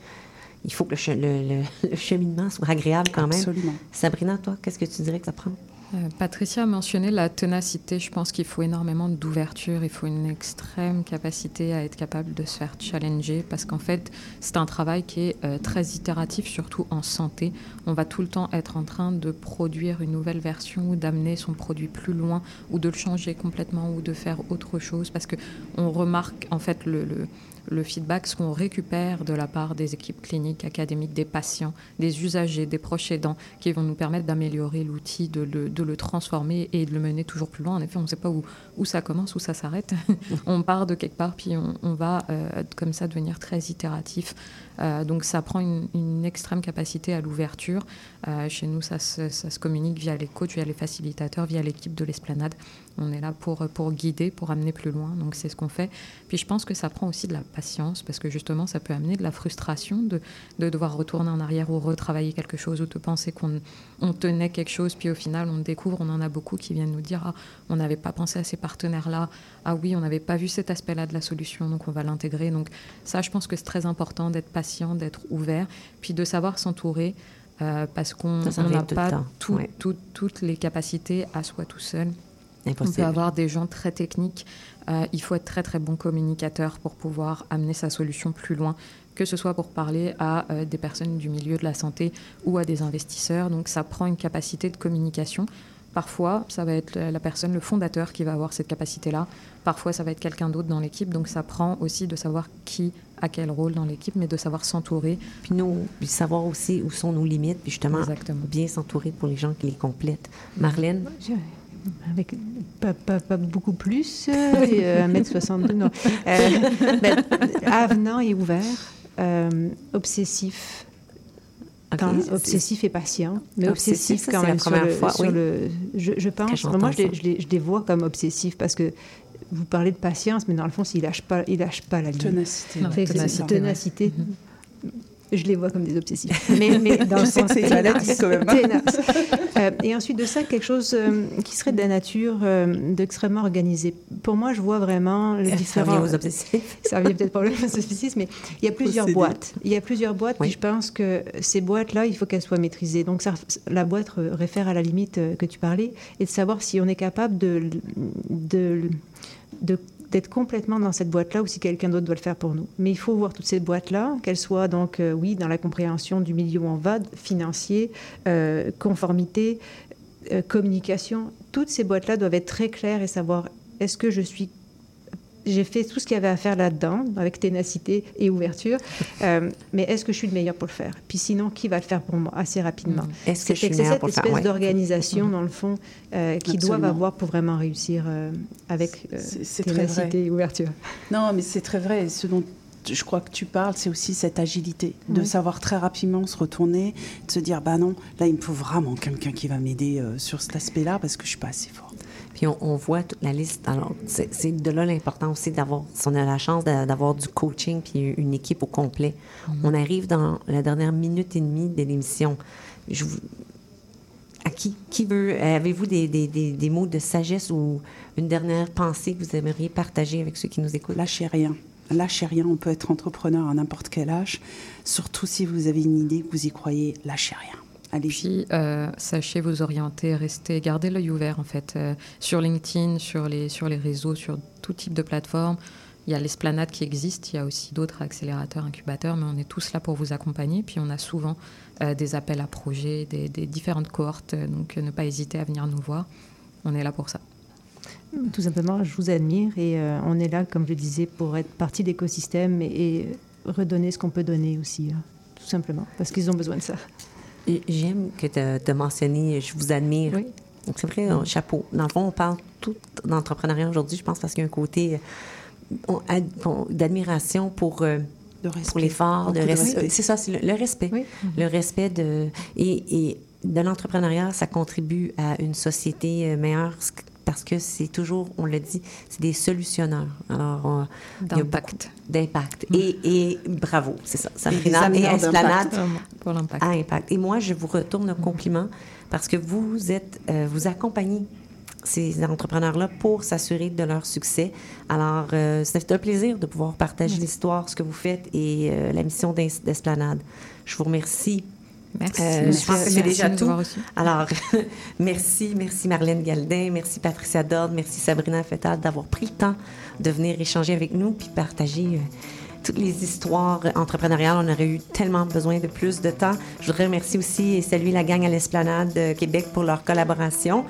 [SPEAKER 4] il faut que le, che- le- le- <laughs> le cheminement soit agréable quand même.
[SPEAKER 6] Absolument.
[SPEAKER 4] Sabrina, toi, qu'est-ce que tu dirais que ça prend?
[SPEAKER 5] Euh, Patricia a mentionné la ténacité. Je pense qu'il faut énormément d'ouverture. Il faut une extrême capacité à être capable de se faire challenger parce qu'en fait, c'est un travail qui est euh, très itératif, surtout en santé. On va tout le temps être en train de produire une nouvelle version ou d'amener son produit plus loin ou de le changer complètement ou de faire autre chose parce que on remarque en fait le, le le feedback, ce qu'on récupère de la part des équipes cliniques, académiques, des patients, des usagers, des proches aidants, qui vont nous permettre d'améliorer l'outil, de le, transformer et de le mener toujours plus loin. En effet, on ne sait pas où, ça commence, où ça s'arrête. <laughs> on part de quelque part, puis on, va euh, comme ça devenir très itératif donc ça prend une, extrême capacité à l'ouverture. Euh, chez nous, ça se, ça se communique via les coachs, via les facilitateurs, via l'équipe de l'esplanade. On est là pour, pour guider, pour amener plus loin. Donc c'est ce qu'on fait. Puis je pense que ça prend aussi de la patience parce que justement, ça peut amener de la frustration de, de devoir retourner en arrière ou retravailler quelque chose ou de penser qu'on on tenait quelque chose. Puis au final, on découvre, on en a beaucoup qui viennent nous dire ah, on n'avait pas pensé à ces partenaires-là. Ah oui, on n'avait pas vu cet aspect-là de la solution, donc on va l'intégrer. Donc ça, je pense que c'est très important d'être patient, d'être ouvert, puis de savoir s'entourer. euh, parce qu'on n'a pas
[SPEAKER 4] temps,
[SPEAKER 5] tout-
[SPEAKER 4] ouais.
[SPEAKER 5] tout- toutes les capacités à soi tout seul. On peut avoir des gens très techniques. Euh, il faut être très très bon communicateur pour pouvoir amener sa solution plus loin, que ce soit pour parler à euh, des personnes du milieu de la santé ou à des investisseurs. Donc ça prend une capacité de communication. Parfois, ça va être la personne, le fondateur qui va avoir cette capacité-là. Parfois, ça va être quelqu'un d'autre dans l'équipe. Donc ça prend aussi de savoir qui a quel rôle dans l'équipe, mais de savoir s'entourer.
[SPEAKER 4] Puis nous, puis savoir aussi où sont nos limites, puis justement,
[SPEAKER 5] Exactement.
[SPEAKER 4] bien s'entourer pour les gens qui les complètent. Marlène?
[SPEAKER 7] Je- Avec pas, pas- pas beaucoup plus, euh, <laughs> et, euh, 1m62, non. Euh, <laughs> ben, avenant et ouvert, euh, obsessif.
[SPEAKER 4] Ok,
[SPEAKER 7] Quand-
[SPEAKER 4] c'est-
[SPEAKER 7] obsessif et patient, mais
[SPEAKER 4] Obsessif,
[SPEAKER 7] obsessif quand
[SPEAKER 4] c'est la
[SPEAKER 7] même sur
[SPEAKER 4] première
[SPEAKER 7] le,
[SPEAKER 4] fois,
[SPEAKER 7] sur
[SPEAKER 4] oui.
[SPEAKER 7] le- je, je pense, moi je les, je, les, je les vois comme obsessifs parce que vous parlez de patience, mais dans le fond, s'ils lâchent pas, ils lâchent pas la ligne.
[SPEAKER 6] Ténacité.
[SPEAKER 7] Que
[SPEAKER 5] ténacité,
[SPEAKER 7] c'est-
[SPEAKER 5] ouais.
[SPEAKER 7] Je les vois comme des obsessifs. <laughs> Mais, mais dans le sens
[SPEAKER 6] c'est une maladie, quand même.
[SPEAKER 7] ténace. Euh, et ensuite de ça, quelque chose euh, qui serait de la nature euh, d'extrêmement organisé. Pour moi, je vois vraiment différents...
[SPEAKER 4] revient aux obsessifs.
[SPEAKER 7] Ça revient peut-être pas aux <laughs> obsessifs, mais il y a plusieurs
[SPEAKER 6] Possédé.
[SPEAKER 7] boîtes. Il y a plusieurs boîtes,
[SPEAKER 4] Oui.
[SPEAKER 7] puis je pense que ces boîtes-là, il faut qu'elles soient maîtrisées. Donc ça, la boîte réfère à la limite euh, que tu parlais, et de savoir si on est capable de, de, de- d'être complètement dans cette boîte-là ou si quelqu'un d'autre doit le faire pour nous. Mais il faut voir toutes ces boîtes-là, qu'elles soient donc, euh, oui, dans la compréhension du milieu où on va, financier, euh, conformité, euh, communication. Toutes ces boîtes-là doivent être très claires et savoir est-ce que je suis j'ai fait tout ce qu'il y avait à faire là-dedans, avec ténacité et ouverture. <laughs> Euh, mais est-ce que je suis le meilleur pour le faire? Puis sinon, qui va le faire pour moi assez rapidement?
[SPEAKER 4] Est-ce que je suis
[SPEAKER 7] C'est cette espèce
[SPEAKER 4] Ouais.
[SPEAKER 7] d'organisation, dans le fond, euh, qu'ils doivent avoir pour vraiment réussir euh, avec euh,
[SPEAKER 6] C'est- vrai.
[SPEAKER 7] ténacité et ouverture.
[SPEAKER 6] Non, mais c'est très vrai. Ce dont je crois que tu parles, c'est aussi cette agilité, de
[SPEAKER 7] Oui.
[SPEAKER 6] savoir très rapidement se retourner, de se dire, bah non, là, il me faut vraiment quelqu'un qui va m'aider euh, sur cet aspect-là parce que je suis pas assez fort.
[SPEAKER 4] Puis on, on voit toute la liste. Alors, c'est de là l'important aussi d'avoir, si on a la chance d'a- d'avoir du coaching puis une équipe au complet. On arrive dans la dernière minute et demie de l'émission. Je vous- À qui, qui veut, avez-vous des, des, des, des mots de sagesse ou une dernière pensée que vous aimeriez partager avec ceux qui nous écoutent?
[SPEAKER 6] Lâchez rien. Lâchez rien. On peut être entrepreneur à n'importe quel âge. Surtout si vous avez une idée, que vous y croyez, lâchez rien. Allez-y.
[SPEAKER 5] Puis, euh, sachez vous orienter, restez, gardez l'œil ouvert en fait. Euh, sur LinkedIn, sur les, sur les réseaux, sur tout type de plateforme. Il y a l'esplanade qui existe, il y a aussi d'autres accélérateurs, incubateurs, mais on est tous là pour vous accompagner. Puis on a souvent euh, des appels à projets, des, des différentes cohortes, donc ne pas hésiter à venir nous voir. On est là pour ça.
[SPEAKER 7] Tout simplement, je vous admire et euh, on est là, comme je le disais, pour être partie de l'écosystème et, et redonner ce qu'on peut donner aussi, hein, tout simplement, parce qu'ils ont besoin de ça.
[SPEAKER 4] J'aime que tu as mentionné, je vous admire.
[SPEAKER 7] Oui.
[SPEAKER 4] Donc, c'est vrai, un chapeau. Dans le fond, on parle tout d'entrepreneuriat aujourd'hui, je pense, parce qu'il y a un côté euh, on- ad- on- d'admiration pour, euh, pour l'effort, de
[SPEAKER 6] de
[SPEAKER 4] res-
[SPEAKER 6] respect.
[SPEAKER 4] C'est ça, c'est le, le respect.
[SPEAKER 7] Oui.
[SPEAKER 4] Le respect de. Et, et de l'entrepreneuriat, ça contribue à une société euh, meilleure parce que c'est toujours, on l'a dit, c'est des solutionneurs. Alors,
[SPEAKER 5] D'impact.
[SPEAKER 4] D'impact. Et, et bravo, c'est ça.
[SPEAKER 6] Des
[SPEAKER 4] et Esplanade
[SPEAKER 5] pour l'impact.
[SPEAKER 4] à impact. Et moi, je vous retourne un compliment parce que vous êtes, euh, vous accompagnez ces entrepreneurs-là pour s'assurer de leur succès. Alors, euh, c'est un plaisir de pouvoir partager l'histoire, ce que vous faites et euh, la mission d'Es- d'Esplanade. Je vous remercie.
[SPEAKER 5] Merci.
[SPEAKER 4] Euh, je pense que c'est
[SPEAKER 5] Merci
[SPEAKER 4] déjà tout. Alors, <laughs> merci, merci Marlène Galdin, merci Patricia Dodd, merci Sabrina Fettad d'avoir pris le temps de venir échanger avec nous puis partager euh, toutes les histoires entrepreneuriales. On aurait eu tellement besoin de plus de temps. Je voudrais remercier aussi et saluer la gang à l'Esplanade de Québec pour leur collaboration.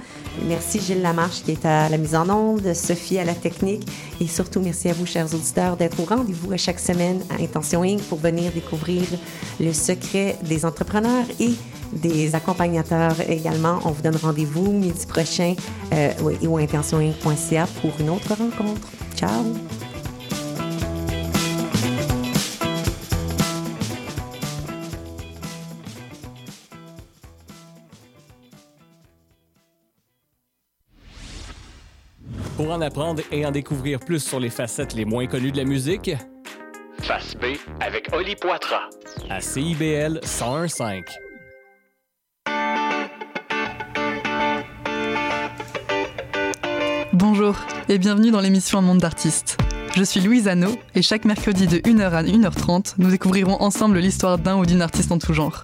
[SPEAKER 4] Merci Gilles Lamarche qui est à la mise en onde, Sophie à la technique et surtout merci à vous, chers auditeurs, d'être au rendez-vous à chaque semaine à Intention Inc. pour venir découvrir le secret des entrepreneurs et des accompagnateurs également. On vous donne rendez-vous midi prochain euh, ou intentioninc.ca pour une autre rencontre. Ciao!
[SPEAKER 14] Pour en apprendre et en découvrir plus sur les facettes les moins connues de la musique,
[SPEAKER 15] Face B avec Oli Poitras.
[SPEAKER 14] à CIBL 1015.
[SPEAKER 16] Bonjour et bienvenue dans l'émission Un monde d'artistes. Je suis Louise Anneau et chaque mercredi de 1h à 1h30, nous découvrirons ensemble l'histoire d'un ou d'une artiste en tout genre.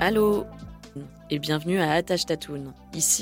[SPEAKER 8] Allô et bienvenue à Attache. Ici,